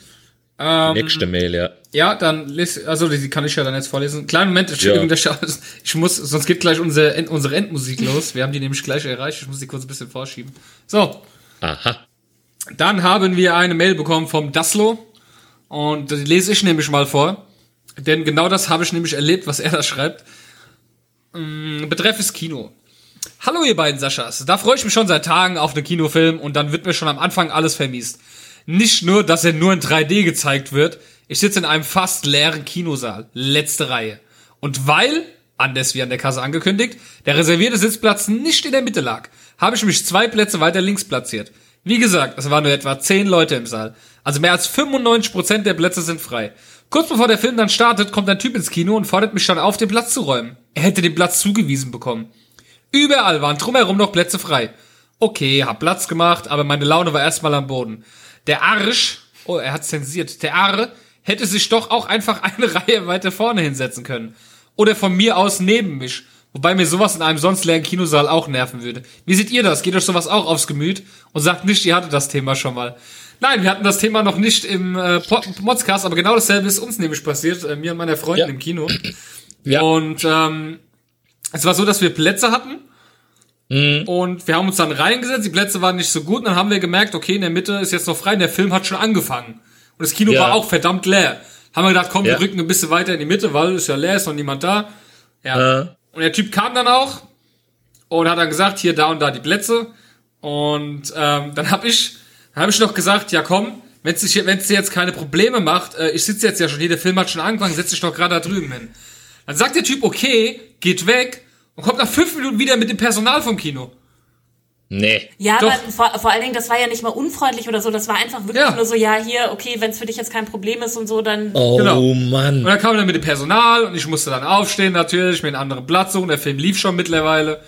Ähm, Nächste Mail, ja. Ja, dann lese, also die kann ich ja dann jetzt vorlesen. Kleinen Moment, Entschuldigung, ja. ich muss, sonst geht gleich unsere, unsere Endmusik los. Wir haben die nämlich gleich erreicht. Ich muss die kurz ein bisschen vorschieben. So. Aha. Dann haben wir eine Mail bekommen vom Daslo. Und die lese ich nämlich mal vor. Denn genau das habe ich nämlich erlebt, was er da schreibt. Mm, betreff ist Kino. Hallo ihr beiden Saschas. Da freue ich mich schon seit Tagen auf den Kinofilm und dann wird mir schon am Anfang alles vermiest. Nicht nur, dass er nur in 3D gezeigt wird, ich sitze in einem fast leeren Kinosaal, letzte Reihe. Und weil, anders wie an der Kasse angekündigt, der reservierte Sitzplatz nicht in der Mitte lag, habe ich mich zwei Plätze weiter links platziert. Wie gesagt, es waren nur etwa zehn Leute im Saal. Also mehr als 95% der Plätze sind frei. Kurz bevor der Film dann startet, kommt ein Typ ins Kino und fordert mich dann auf, den Platz zu räumen. Er hätte den Platz zugewiesen bekommen. Überall waren drumherum noch Plätze frei. Okay, hab Platz gemacht, aber meine Laune war erstmal am Boden. Der Arsch, oh, er hat zensiert, der Arre hätte sich doch auch einfach eine Reihe weiter vorne hinsetzen können. Oder von mir aus neben mich. Wobei mir sowas in einem sonst leeren Kinosaal auch nerven würde. Wie seht ihr das? Geht euch sowas auch aufs Gemüt? Und sagt nicht, ihr hattet das Thema schon mal. Nein, wir hatten das Thema noch nicht im äh, Podcast, aber genau dasselbe ist uns nämlich passiert, äh, mir und meiner Freundin ja. im Kino. Ja. Und ähm, es war so, dass wir Plätze hatten Mhm. Und wir haben uns dann reingesetzt, die Plätze waren nicht so gut, und dann haben wir gemerkt, okay, in der Mitte ist jetzt noch frei, und der Film hat schon angefangen. Und das Kino ja. war auch verdammt leer. Haben wir gedacht, komm, ja. wir rücken ein bisschen weiter in die Mitte, weil ist ja leer, ist noch niemand da. Ja. Äh. Und der Typ kam dann auch und hat dann gesagt, hier, da und da die Plätze. Und ähm, dann habe ich, dann hab ich noch gesagt, ja komm, wenn es dir jetzt keine Probleme macht, äh, ich sitze jetzt ja schon hier, der Film hat schon angefangen, setz dich doch gerade da drüben hin. Dann sagt der Typ, okay, geht weg, und kommt nach fünf Minuten wieder mit dem Personal vom Kino. Nee. Ja, Doch. aber vor, vor allen Dingen, das war ja nicht mal unfreundlich oder so, das war einfach wirklich ja. nur so, ja, hier, okay, wenn es für dich jetzt kein Problem ist und so, dann. Oh genau. Mann. Und dann kam er dann mit dem Personal und ich musste dann aufstehen natürlich, mir einen anderen Platz suchen, der Film lief schon mittlerweile.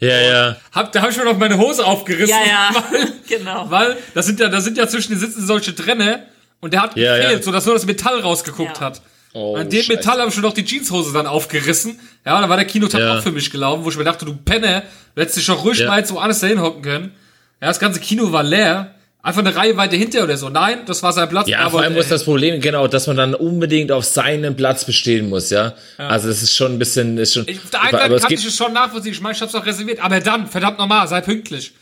Ja, ja. Hab, da habe ich mir noch meine Hose aufgerissen. Ja, ja. Weil, genau. Weil das sind ja, da sind ja zwischen den Sitzen solche Trenne und der hat ja, gefehlt, ja. so dass nur das Metall rausgeguckt ja. hat. Oh, An dem Scheiße. Metall habe ich schon noch die Jeanshose dann aufgerissen. Ja, dann war der Kinotag ja. auch für mich gelaufen, wo ich mir dachte, du Penner, du hättest dich doch ruhig ja. mal jetzt woanders dahin hocken können. Ja, das ganze Kino war leer. Einfach eine Reihe weiter hinter oder so. Nein, das war sein Platz. Ja, vor allem muss das Problem, genau, dass man dann unbedingt auf seinen Platz bestehen muss, ja. ja. Also das ist schon ein bisschen, ist schon. Ich, auf der einen Seite kann ich es schon nachvollziehen. Ich meine, ich hab's auch reserviert. Aber dann, verdammt nochmal, sei pünktlich.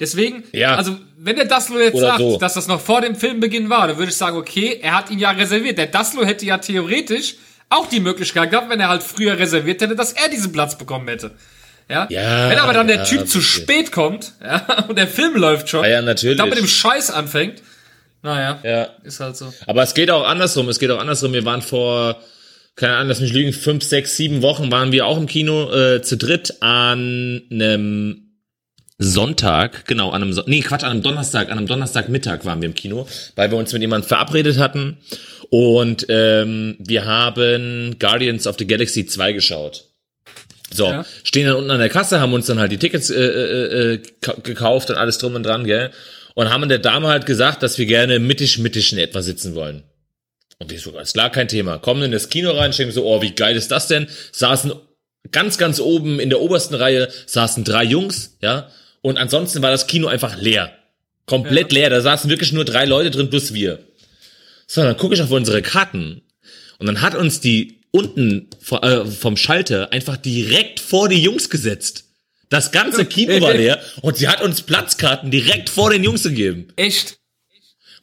Deswegen, ja. also wenn der Daslo jetzt Oder sagt, so. dass das noch vor dem Filmbeginn war, dann würde ich sagen, okay, er hat ihn ja reserviert. Der Daslo hätte ja theoretisch auch die Möglichkeit gehabt, wenn er halt früher reserviert hätte, dass er diesen Platz bekommen hätte. Ja? ja wenn aber dann der ja, Typ zu spät kommt, ja, und der Film läuft schon, ja, ja natürlich. dann mit dem Scheiß anfängt, naja, ja. ist halt so. Aber es geht auch andersrum, es geht auch andersrum. Wir waren vor, keine Ahnung, lass mich lügen, fünf, sechs, sieben Wochen waren wir auch im Kino äh, zu dritt an einem Sonntag, genau, an einem, so nee, Quatsch, an einem Donnerstag, an einem Donnerstagmittag waren wir im Kino, weil wir uns mit jemandem verabredet hatten und ähm, wir haben Guardians of the Galaxy 2 geschaut. So, Ja. stehen dann unten an der Kasse, haben uns dann halt die Tickets äh, äh, äh, ka- gekauft und alles drum und dran, gell? Und haben der Dame halt gesagt, dass wir gerne mittig, mittig in etwa sitzen wollen. Und wir so, ist klar, kein Thema. Kommen in das Kino rein, stehen so, oh, wie geil ist das denn? Saßen ganz, ganz oben in der obersten Reihe, saßen drei Jungs, ja? Und ansonsten war das Kino einfach leer. Komplett leer. Da saßen wirklich nur drei Leute drin plus wir. So, dann gucke ich auf unsere Karten. Und dann hat uns die unten äh, vom Schalter einfach direkt vor die Jungs gesetzt. Das ganze Kino war leer und sie hat uns Platzkarten direkt vor den Jungs gegeben. Echt?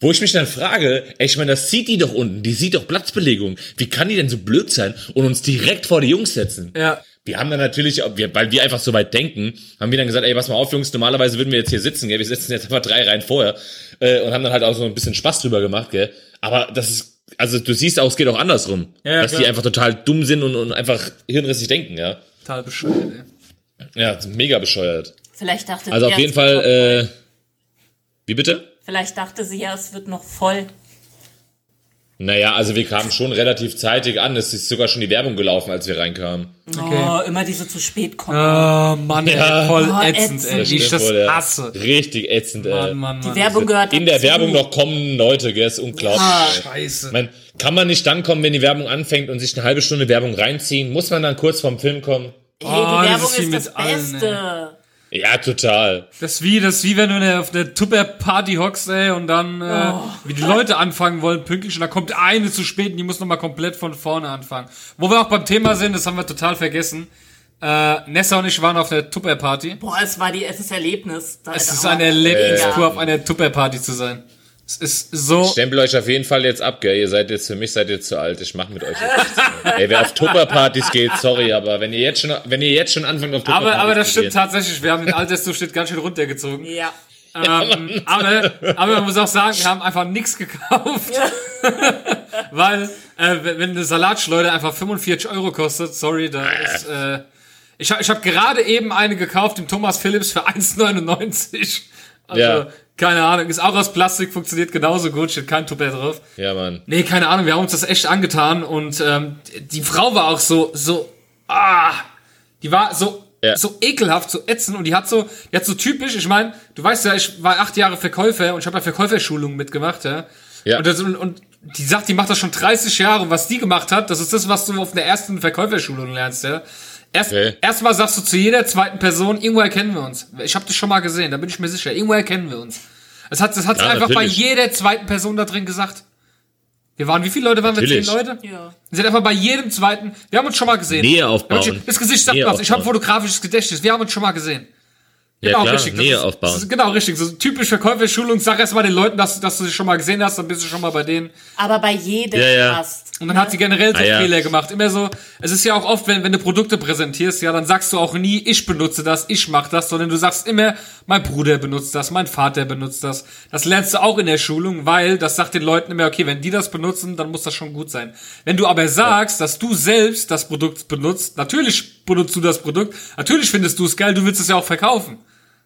Wo ich mich dann frage, ey, ich meine, das sieht die doch unten, die sieht doch Platzbelegung. Wie kann die denn so blöd sein und uns direkt vor die Jungs setzen? Ja. Wir haben dann natürlich, wir, weil wir einfach so weit denken, haben wir dann gesagt, ey, pass mal auf, Jungs, normalerweise würden wir jetzt hier sitzen, gell? wir sitzen jetzt einfach drei Reihen vorher äh, und haben dann halt auch so ein bisschen Spaß drüber gemacht, gell? Aber das ist, also du siehst auch, es geht auch andersrum, Ja, dass klar. die einfach total dumm sind und, und einfach hirnrissig denken, ja? Total bescheuert, ey. Ja, mega bescheuert. Vielleicht dachte Also sie, auf ja, jeden Fall, äh, wie bitte? Vielleicht dachte sie ja, es wird noch voll. Naja, also wir kamen schon relativ zeitig an. Es ist sogar schon die Werbung gelaufen, als wir reinkamen. Oh, immer diese zu spät kommen. Oh, Mann, ey, voll Oh, ätzend, ey. ätzend. Wie ich das Voll, ja. hasse. Richtig ätzend, ey. Mann, Mann, Mann. Die Werbung gehört In der. Werbung noch kommen Leute, gell, ist unglaublich. ey. Scheiße. Man, kann man nicht dann kommen, wenn die Werbung anfängt und sich eine halbe Stunde Werbung reinziehen? Muss man dann kurz vorm Film kommen? Hey, Oh, die das Werbung ist ist, das allen, Beste. Ja, total. Das ist wie, das ist wie wenn du auf der Tupper-Party hockst, ey, und dann, äh, wie die Leute anfangen wollen, pünktlich, und da kommt eine zu spät und die muss nochmal komplett von vorne anfangen. Wo wir auch beim Thema sind, das haben wir total vergessen. Äh, Nessa und ich waren auf der Tupper-Party. Boah, es war die, es ist Erlebnis. Da Es ist ein Erlebnis, pur auf einer Tupper-Party zu sein. Es ist so, Stempel euch auf jeden Fall jetzt ab, gell? Ihr seid jetzt, für mich seid ihr zu alt. Ich mach mit euch jetzt nichts mehr. Ey, wer auf Tupperpartys geht, sorry, aber wenn ihr jetzt schon, wenn ihr jetzt schon anfangt auf Tupperpartys aber, aber das zu stimmt gehen, tatsächlich, wir haben den Altersdurchschnitt ganz schön runtergezogen. Ja. Ähm, aber, aber man muss auch sagen, wir haben einfach nichts gekauft. Weil, äh, wenn eine Salatschleuder einfach 45 Euro kostet, sorry, da ist, äh, ich, hab- ich habe gerade eben eine gekauft, im Thomas Philips für 1,99. Also, Ja. Keine Ahnung, ist auch aus Plastik, funktioniert genauso gut, steht kein Tupper drauf. Ja, Mann. Nee, keine Ahnung, wir haben uns das echt angetan und ähm, die Frau war auch so, so, ah, die war so, Ja. so ekelhaft, so ätzend und die hat so, die hat so typisch, ich meine, du weißt ja, ich war acht Jahre Verkäufer und ich habe ja Verkäuferschulungen mitgemacht, ja. Ja. Und, das, und, und die sagt, die macht das schon 30 Jahre und was die gemacht hat, das ist das, was du auf der ersten Verkäuferschulung lernst, ja. Erst, Okay. Erstmal sagst du zu jeder zweiten Person, irgendwoher kennen wir uns. Ich habe dich schon mal gesehen, da bin ich mir sicher. Irgendwoher kennen wir uns. Das hat, das hat sie Ja, einfach natürlich. bei jeder zweiten Person da drin gesagt. Wir waren, wie viele Leute waren wir? Natürlich. Zehn Leute? Ja. Sie hat einfach bei jedem zweiten, wir haben uns schon mal gesehen. Nähe aufbauen. Wir Das Gesicht sagt Nähe was. Ich habe fotografisches Gedächtnis. Wir haben uns schon mal gesehen. Ja, Genau, klar, richtig. Das Nähe ist, aufbauen. Das ist genau, richtig. So typisch Verkäuferschulung. Sag erst mal den Leuten, dass, dass du sie schon mal gesehen hast, dann bist du schon mal bei denen. Aber bei jedem Ja, ja. fast. Und dann hat sie generell so Ah, ja. Fehler gemacht. Immer so, es ist ja auch oft, wenn, wenn du Produkte präsentierst, ja, dann sagst du auch nie, ich benutze das, ich mach das, sondern du sagst immer, mein Bruder benutzt das, mein Vater benutzt das. Das lernst du auch in der Schulung, weil das sagt den Leuten immer, okay, wenn die das benutzen, dann muss das schon gut sein. Wenn du aber sagst, dass du selbst das Produkt benutzt, natürlich benutzt du das Produkt, natürlich findest du es geil, du willst es ja auch verkaufen.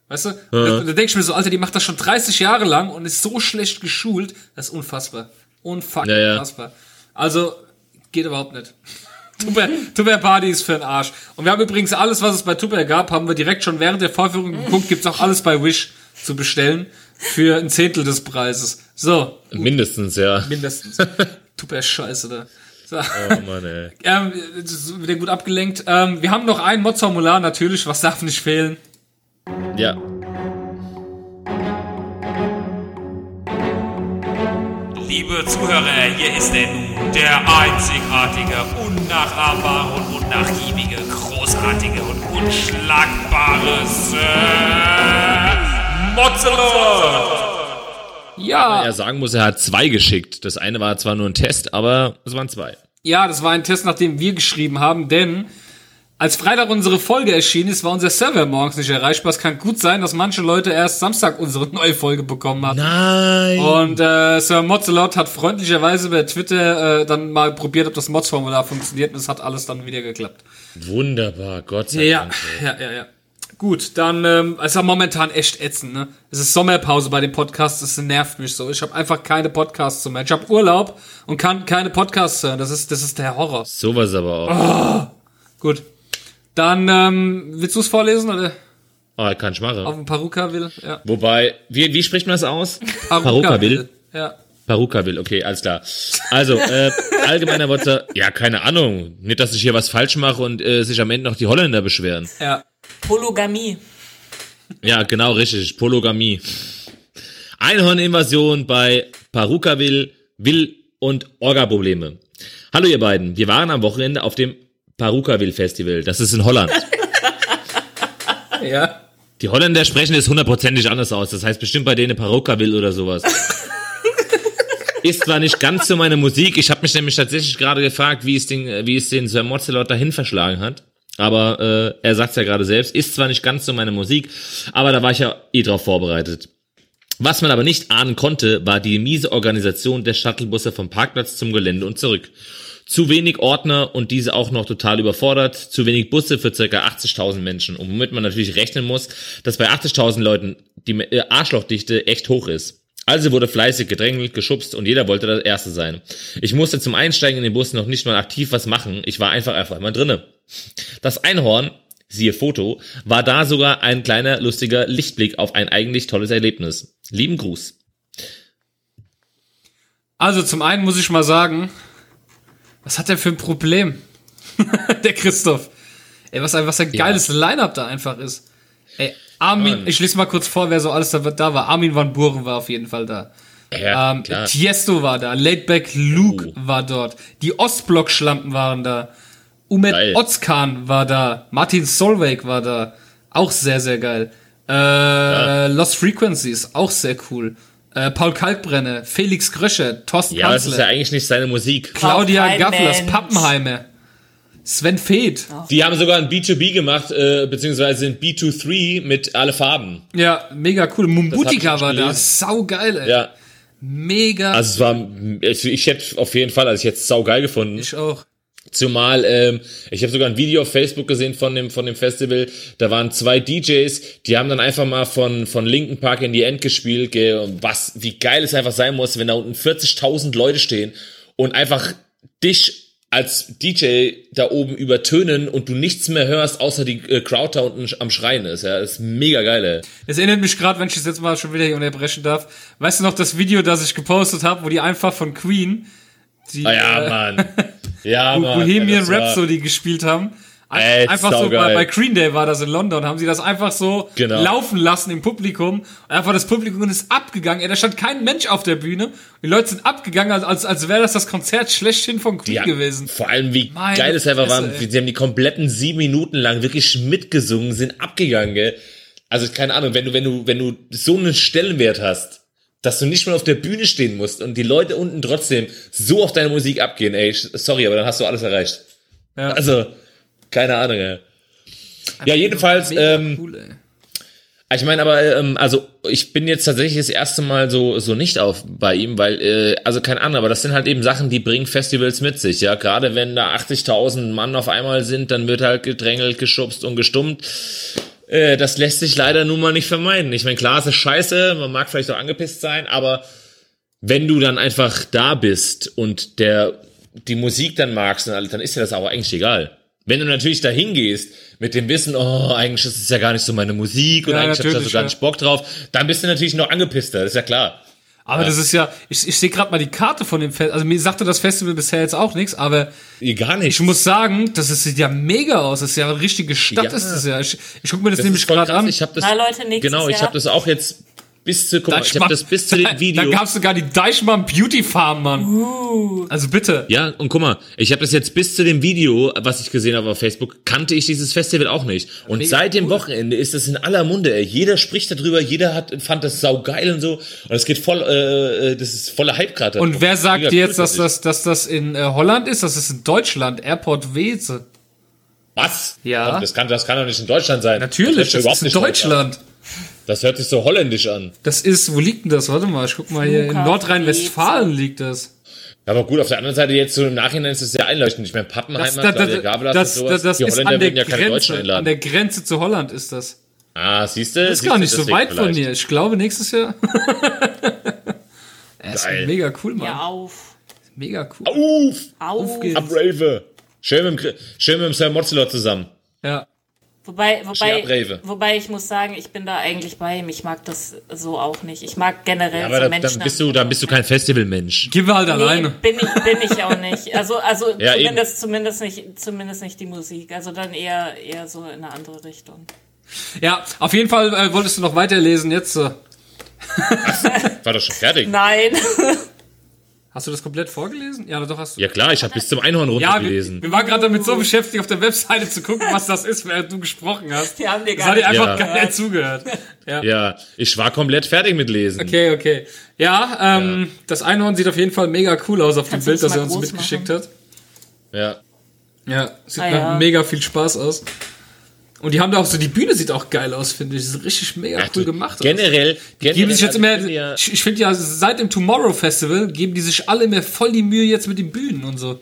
Weißt du? Da, da denke ich mir so, Alter, die macht das schon 30 Jahre lang und ist so schlecht geschult. Das ist unfassbar. Unfucking Ja, ja. unfassbar. Also, geht überhaupt nicht. Tupper, Tupper Party ist für den Arsch. Und wir haben übrigens alles, was es bei Tupper gab, haben wir direkt schon während der Vorführung geguckt, gibt's auch alles bei Wish zu bestellen. Für ein Zehntel des Preises. So, Mindestens, ja. mindestens. Tupper Scheiße da. So. Oh Mann, ey. Ähm, wieder gut abgelenkt. Ähm, wir haben noch ein Mods-Formular natürlich, was darf nicht fehlen. Ja. Liebe Zuhörer, hier ist er nun, der einzigartige, unnachahmbare und unnachgiebige, großartige und unschlagbare Sir Mozzelot! Ja, Er sagen muss, er hat zwei geschickt. Das eine war zwar nur ein Test, aber es waren zwei. Ja, das war ein Test, nachdem wir geschrieben haben, denn als Freitag unsere Folge erschienen ist, war unser Server morgens nicht erreichbar. Es kann gut sein, dass manche Leute erst Samstag unsere neue Folge bekommen haben. Nein. Und äh, Sir Mozzelot hat freundlicherweise bei Twitter äh, dann mal probiert, ob das Mods-Formular funktioniert und es hat alles dann wieder geklappt. Wunderbar, Gott sei Ja, Dank. ey. ja, ja, ja. Gut, dann ähm, es ist ja momentan echt ätzend, ne? Es ist Sommerpause bei den Podcasts, das nervt mich so. Ich habe einfach keine Podcasts zu mehr. Ich habe Urlaub und kann keine Podcasts hören. Das ist das ist der Horror. Sowas aber auch. Gut. Dann, ähm, willst du es vorlesen oder Oh, kann ich machen. auf dem Paruka will? Ja. Wobei, wie, wie spricht man das aus? Paruka will. Ja. Paruka will, okay, alles klar. Also, äh, allgemeiner Worte, ja, keine Ahnung. Nicht, dass ich hier was falsch mache und äh, sich am Ende noch die Holländer beschweren. Ja. Polygamie. Ja, genau, richtig. Polygamie. Einhorninvasion bei Parukaville, Will und Orga-Probleme. Hallo ihr beiden, wir waren am Wochenende auf dem Parukaville Festival. Das ist in Holland. Ja. Die Holländer sprechen es hundertprozentig anders aus. Das heißt bestimmt bei denen Parukaville oder sowas. Ist zwar nicht ganz so meine Musik. Ich habe mich nämlich tatsächlich gerade gefragt, wie es den, wie es den Sir Mozelot dahin verschlagen hat. Aber äh, er sagt's ja gerade selbst, ist zwar nicht ganz so meine Musik, aber da war ich ja eh drauf vorbereitet. Was man aber nicht ahnen konnte, war die miese Organisation der Shuttlebusse vom Parkplatz zum Gelände und zurück. Zu wenig Ordner und diese auch noch total überfordert, zu wenig Busse für circa 80.000 Menschen. Und womit man natürlich rechnen muss, dass bei 80.000 Leuten die äh, Arschlochdichte echt hoch ist. Also wurde fleißig gedrängelt, geschubst und jeder wollte der Erste sein. Ich musste zum Einsteigen in den Bus noch nicht mal aktiv was machen, ich war einfach einfach immer drinne. Das Einhorn, siehe Foto, war da sogar ein kleiner lustiger Lichtblick auf ein eigentlich tolles Erlebnis. Lieben Gruß. Also zum einen muss ich mal sagen, was hat der für ein Problem? der Christoph. Ey, was ein, was ein Ja. geiles Line-Up da einfach ist. Ey, Armin, ich lese mal kurz vor, wer so alles da, da war. Armin van Buren war auf jeden Fall da. Ja, Ähm, klar. Tiesto war da, Laidback Luke Oh. war dort, die Ostblock-Schlampen waren da, Umet Geil. Ozkan war da, Martin Solveig war da, auch sehr, sehr geil. Äh, Lost Frequencies, auch sehr cool. Äh, Paul Kalkbrenner, Felix Gröscher, Thorsten Ja, das ist ja eigentlich nicht seine Musik. Claudia Gafflers, Mensch. Pappenheimer, Sven Feth. Die haben sogar ein B2B gemacht, äh, beziehungsweise ein B23 mit alle Farben. Ja, mega cool. Mumbutika war da, gelesen. sau geil, ey. Ja, Mega. also es war, ich, ich hätte auf jeden Fall, also ich hätte es saugeil gefunden. ich auch. Zumal, ähm, ich habe sogar ein Video auf Facebook gesehen von dem, von dem Festival. Da waren zwei DJs, die haben dann einfach mal von, von Linken Park in die End gespielt. Gell, was, wie geil es einfach sein muss, wenn da unten 40.000 Leute stehen und einfach dich als DJ da oben übertönen und du nichts mehr hörst, außer die äh, Crowd da unten am Schreien ist. Ja, das ist mega geil, ey. Es erinnert mich gerade, wenn ich das jetzt mal schon wieder hier unterbrechen darf. Weißt du noch das Video, das ich gepostet habe, wo die einfach von Queen die Ah ja, äh, Mann. Ja, Mann. Bohemian war- Rhapsody gespielt haben? Ein- Ey, einfach so bei, bei Green Day war das in London, haben sie das einfach so Genau. laufen lassen im Publikum. Und einfach das Publikum ist abgegangen. Ey, da stand kein Mensch auf der Bühne. Die Leute sind abgegangen, als, als, als wäre das das Konzert schlechthin von Queen Ja, gewesen. Vor allem, wie Meine geil es einfach war. Sie haben die kompletten sieben Minuten lang wirklich mitgesungen, sind abgegangen, gell? Also, keine Ahnung, wenn du, wenn du, wenn du so einen Stellenwert hast, dass du nicht mal auf der Bühne stehen musst und die Leute unten trotzdem so auf deine Musik abgehen, ey, sorry, aber dann hast du alles erreicht. Ja. Also, keine Ahnung, ey. Ja, jedenfalls, ähm, cool, ich meine, aber ähm, also ich bin jetzt tatsächlich das erste Mal so so nicht auf bei ihm, weil äh, also keine Ahnung, aber das sind halt eben Sachen, die bringen Festivals mit sich, ja. Gerade wenn da 80.000 Mann auf einmal sind, dann wird halt gedrängelt, geschubst und gestummt. Äh, das lässt sich leider nun mal nicht vermeiden. Ich meine, klar, es ist scheiße, man mag vielleicht auch angepisst sein, aber wenn du dann einfach da bist und der die Musik dann magst und alles, dann ist dir das aber eigentlich egal. Wenn du natürlich da hingehst mit dem Wissen, oh, eigentlich ist es ja gar nicht so meine Musik und Ja, eigentlich hab ich da so gar nicht Bock drauf, dann bist du natürlich noch angepisster, das ist ja klar. Aber das ist ja, ich, ich sehe gerade mal die Karte von dem Festival. Also mir sagte das Festival bisher jetzt auch nichts, aber Gar nicht. ich muss sagen, das ist, sieht ja mega aus. Das ist ja eine richtige Stadt, Ja. ist das ja. Ich, ich gucke mir das, das nämlich gerade an. Ich habe das Na, Leute, nächstes Genau, ich habe das auch jetzt bis zu guck mal, ich habe das bis zu da, dem Video Da gab's sogar die Deichmann Beauty Farm, Mann. Also bitte. Ja, und guck mal, ich habe das jetzt bis zu dem Video, was ich gesehen habe auf Facebook, kannte ich dieses Festival auch nicht. Und Mega seit dem cool. Wochenende ist das in aller Munde. Ey. Jeder spricht darüber, jeder hat fand das saugeil und so. Und es geht voll, äh, äh, das ist voller Hype gerade. Und wer sagt Mega dir cool, jetzt, dass das, dass das in äh, Holland ist? Das ist in Deutschland. Airport Weze. Was? Ja. Das kann, das kann doch nicht in Deutschland sein. Natürlich, das überhaupt ist in nicht deutsch Deutschland. Das hört sich so holländisch an. Das ist, wo liegt denn das? Warte mal, ich guck mal hier. In Nordrhein-Westfalen liegt das. Aber gut, auf der anderen Seite jetzt so im Nachhinein ist es sehr einleuchtend. Ich meine, Pappenheimer, Das, das, Claudia das, Gabeler das, und sowas, das, das die ist Holländer an der, würden ja keine Deutschen Grenze, an einladen. der Grenze zu Holland ist das. Ah, siehst du? Das ist gar nicht so weit von hier. Ich glaube, nächstes Jahr. Er ist mega cool, Mann. Ja, auf. Mega cool. Auf! Auf. geht's. Abrave! Schön mit dem, schön mit dem Sir Mozelot zusammen. Ja. Wobei, wobei, Brave. wobei ich muss sagen, ich bin da eigentlich bei ihm. Ich mag das so auch nicht. Ich mag generell Ja, so aber da, Menschen. dann bist du, dann bist du kein Festivalmensch. Gib halt nee, alleine. bin ich, bin ich auch nicht. Also, also Ja, zumindest, zumindest nicht, zumindest nicht die Musik. Also dann eher, eher so in eine andere Richtung. Ja, auf jeden Fall äh, wolltest du noch weiterlesen jetzt. Äh, War doch schon fertig. Nein. Hast du das komplett vorgelesen? Ja, doch hast du. Ja klar, ich habe bis zum Einhorn Ja, wir, runtergelesen. wir waren gerade damit so beschäftigt, auf der Webseite zu gucken, was das ist, während du gesprochen hast. Wir haben dir Das gar hat dir nicht einfach Ja. gar nicht zugehört. Ja. ja, ich war komplett fertig mit Lesen. Okay, okay. Ja, ähm, das Einhorn sieht auf jeden Fall mega cool aus auf Kannst dem Bild, das er uns mitgeschickt machen? hat. Ja. Ja, sieht Ah, nach ja. mega viel Spaß aus. Und die haben da auch so, die Bühne sieht auch geil aus, finde ich. Das ist richtig mega Ja, cool gemacht. Generell, Die geben sich jetzt immer, ich ich, ich finde ja, seit dem Tomorrow Festival geben die sich alle mehr voll die Mühe jetzt mit den Bühnen und so.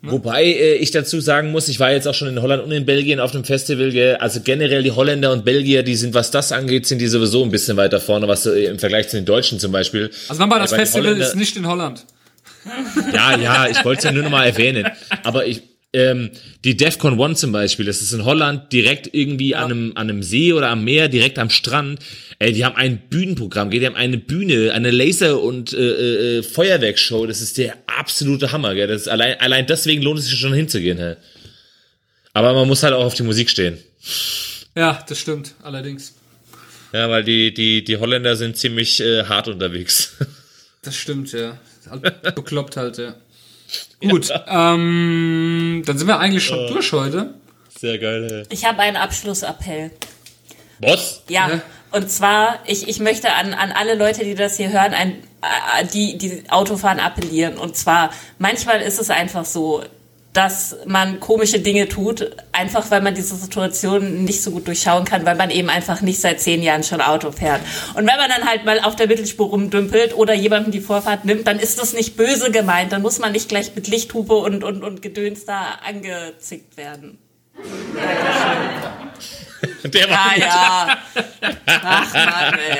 Wobei äh, ich dazu sagen muss, ich war jetzt auch schon in Holland und in Belgien auf dem Festival. Gell? Also generell die Holländer und Belgier, die sind, was das angeht, sind die sowieso ein bisschen weiter vorne, was äh, im Vergleich zu den Deutschen zum Beispiel. Also nochmal, das Aber die Festival ist nicht in Holland. Ja, ja, ich wollte es ja nur noch mal erwähnen. Aber ich, ähm, die DEFCON One zum Beispiel, das ist in Holland direkt irgendwie an, einem, an einem See oder am Meer, direkt am Strand. Ey, die haben ein Bühnenprogramm, die haben eine Bühne, eine Laser- und äh, äh, Feuerwerksshow. Das ist der absolute Hammer. Gell? Das ist allein, allein deswegen lohnt es sich schon hinzugehen. Hä? Aber man muss halt auch auf die Musik stehen. Ja, das stimmt, allerdings. Ja, weil die, die, die Holländer sind ziemlich äh, hart unterwegs. Das stimmt, ja. Halt Bekloppt halt, ja. Gut, ähm, dann sind wir eigentlich schon durch heute. Sehr geil. Ich habe einen Abschlussappell. Was? Ja. Ja. Und zwar, ich, ich möchte an, an alle Leute, die das hier hören, ein, äh, die, die Autofahren appellieren. Und zwar, manchmal ist es einfach so, dass man komische Dinge tut, einfach weil man diese Situation nicht so gut durchschauen kann, weil man eben einfach nicht seit zehn Jahren schon Auto fährt. Und wenn man dann halt mal auf der Mittelspur rumdümpelt oder jemandem die Vorfahrt nimmt, dann ist das nicht böse gemeint. Dann muss man nicht gleich mit Lichthupe und, und, und Gedöns da angezickt werden. Der war Ah ja. Ach Mann, ey.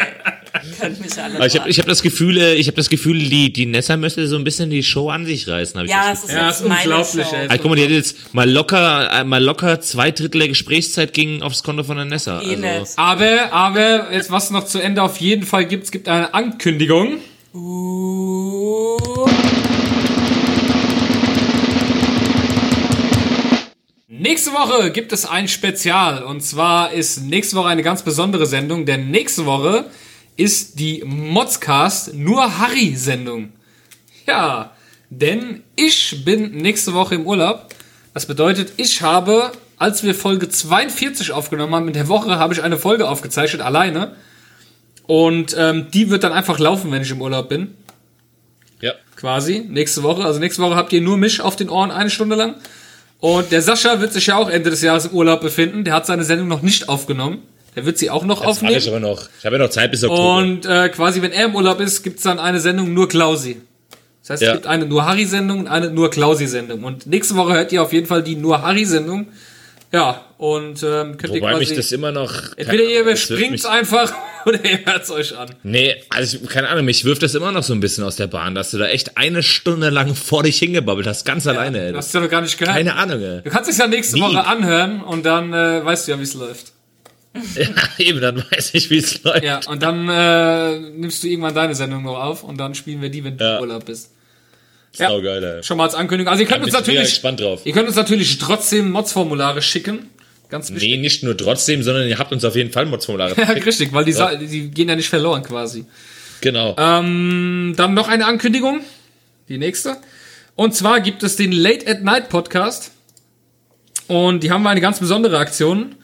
Könnt mich alle ich habe hab das Gefühl, äh, ich habe das Gefühl, die die Nessa möchte so ein bisschen die Show an sich reißen. Ja, das es ist Ja, jetzt ist unglaublich, Show. ey. also, guck mal, die hat jetzt mal locker, äh, mal locker zwei Drittel der Gesprächszeit ging aufs Konto von der Nessa. Also. Aber, aber, jetzt was noch zu Ende auf jeden Fall gibt, es gibt eine Ankündigung. Uh, Nächste Woche gibt es ein Spezial. Und zwar ist nächste Woche eine ganz besondere Sendung, denn nächste Woche ist die Modscast nur Harry-Sendung. Ja, denn ich bin nächste Woche im Urlaub. Das bedeutet, ich habe, als wir Folge 42 aufgenommen haben, in der Woche habe ich eine Folge aufgezeichnet, alleine. Und ähm, die wird dann einfach laufen, wenn ich im Urlaub bin. ja. Quasi, nächste Woche. Also nächste Woche habt ihr nur mich auf den Ohren eine Stunde lang. Und der Sascha wird sich ja auch Ende des Jahres im Urlaub befinden. Der hat seine Sendung noch nicht aufgenommen. Der wird sie auch noch Das aufnehmen. ich aber noch. Ich habe ja noch Zeit bis Oktober. Und äh, quasi, wenn er im Urlaub ist, gibt's dann eine Sendung nur Klausi. Das heißt, Ja. es gibt eine nur Harry-Sendung und eine nur Klausi-Sendung. Und nächste Woche hört ihr auf jeden Fall die nur Harry-Sendung. Ja, und ähm, könnt ihr Wobei quasi... mich das immer noch. entweder ihr überspringt's mich- einfach oder ihr hört's euch an. Nee, also keine Ahnung, mich wirft das immer noch so ein bisschen aus der Bahn, dass du da echt eine Stunde lang vor dich hingebabbelt hast, ganz alleine. Ey. Du hast es ja noch gar nicht gehört. Keine Ahnung, ey. Du kannst es ja nächste Nie. Woche anhören und dann äh, weißt du ja, wie es läuft. Ja, eben, dann weiß ich, wie es läuft. Ja, und dann äh, nimmst du irgendwann deine Sendung noch auf und dann spielen wir die, wenn du Ja. im Urlaub bist. Ja. Geil, ey. Schon mal als Ankündigung. Also ihr könnt uns natürlich, ihr könnt uns natürlich trotzdem Mods-Formulare schicken. Ganz wichtig. Nee, nicht nur trotzdem, sondern ihr habt uns auf jeden Fall Modsformulare. Ja, richtig, weil die, Sa- die gehen ja nicht verloren quasi. genau. Ähm, dann noch eine Ankündigung. Die nächste. Und zwar gibt es den Late at Night Podcast. Und die haben wir eine ganz besondere Aktion.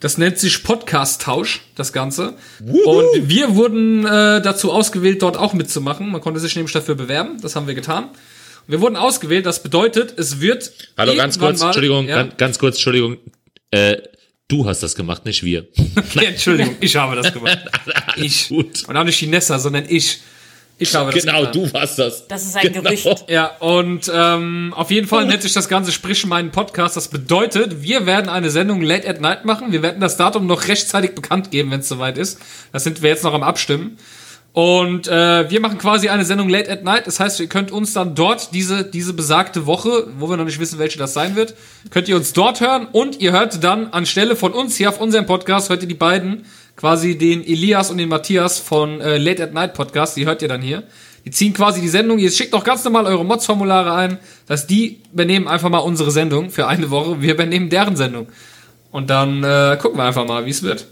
Das nennt sich Podcast-Tausch, das Ganze. Und wir wurden äh, dazu ausgewählt, dort auch mitzumachen. Man konnte sich nämlich dafür bewerben. Das haben wir getan. Wir wurden ausgewählt. Das bedeutet, es wird. Hallo, ganz kurz, mal- Entschuldigung, Ja? ganz, ganz kurz, Entschuldigung. Äh, du hast das gemacht, nicht wir. Okay, Entschuldigung, ich habe das gemacht. Ich. gut. Und auch nicht die Nessa, sondern ich. Ich habe das Genau, du warst das. Das ist ein genau. Gerücht. Ja, und ähm, auf jeden Fall nennt sich das Ganze Sprich meinen Podcast. Das bedeutet, wir werden eine Sendung Late at Night machen. Wir werden das Datum noch rechtzeitig bekannt geben, wenn es soweit ist. Das sind wir jetzt noch am Abstimmen. Und äh, wir machen quasi eine Sendung Late at Night. Das heißt, ihr könnt uns dann dort diese, diese besagte Woche, wo wir noch nicht wissen, welche das sein wird, könnt ihr uns dort hören und ihr hört dann anstelle von uns hier auf unserem Podcast, hört ihr die beiden, quasi den Elias und den Matthias von äh, Late at Night Podcast, die hört ihr dann hier. Die ziehen quasi die Sendung, ihr schickt auch ganz normal eure Mods-Formulare ein, dass die übernehmen einfach mal unsere Sendung für eine Woche, wir übernehmen deren Sendung. Und dann äh, gucken wir einfach mal, wie es wird.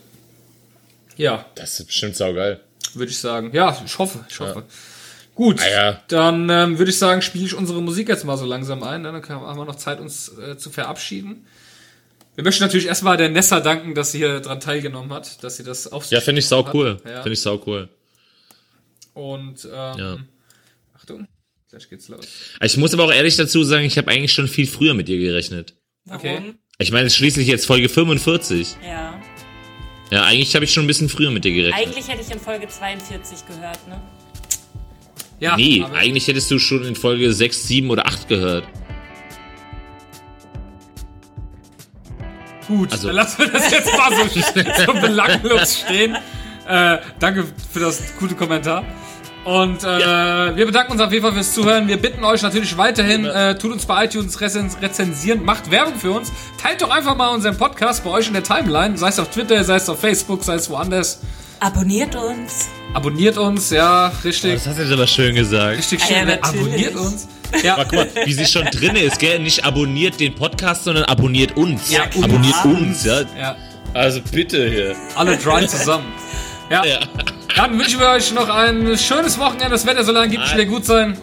Ja, Das ist bestimmt saugeil. würde ich sagen. Ja, ich hoffe, ich hoffe. Gut, Ah ja. dann ähm, würde ich sagen, spiele ich unsere Musik jetzt mal so langsam ein. Ne? Dann haben wir noch Zeit, uns äh, zu verabschieden. Wir möchten natürlich erstmal der Nessa danken, dass sie hier dran teilgenommen hat, dass sie das auf Ja, finde ich sau hat. cool. Ja. Finde ich sau cool. Und ähm, Ja. Achtung, gleich geht's los. Ich muss aber auch ehrlich dazu sagen, ich habe eigentlich schon viel früher mit dir gerechnet. Warum? Okay. Ich meine, es ist schließlich jetzt Folge 45. Ja. Ja, eigentlich habe ich schon ein bisschen früher mit dir gerechnet. Eigentlich hätte ich in Folge 42 gehört, ne? Ja, Nee, eigentlich hättest du schon in Folge 6, 7 oder 8 gehört. Gut, Also- dann lassen wir das jetzt mal so, so belanglos stehen. Äh, danke für das gute Kommentar. Und äh, wir bedanken uns auf jeden Fall fürs Zuhören. Wir bitten euch natürlich weiterhin, äh, tut uns bei iTunes rezen rezensieren, macht Werbung für uns. Teilt doch einfach mal unseren Podcast bei euch in der Timeline, sei es auf Twitter, sei es auf Facebook, sei es woanders. Abonniert uns. Abonniert uns, ja, richtig, Das hast du jetzt aber schön gesagt. richtig schön. ja, ne? Abonniert uns. Ja, Aber guck mal, wie sie schon drin ist, gell? Nicht abonniert den Podcast, sondern abonniert uns. Ja, uns. abonniert uns, ja. ja, Also bitte hier. alle drei zusammen. Ja. Ja. Dann wünschen wir euch noch ein schönes Wochenende. Das Wetter soll angeblich wieder gut sein.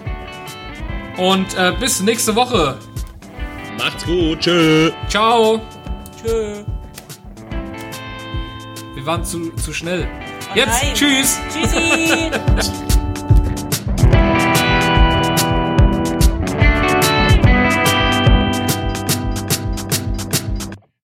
Und äh, bis nächste Woche. Macht's gut. Tschö. Ciao. Tschö. Wir waren zu, zu schnell. Jetzt. nein. Tschüss. Tschüssi.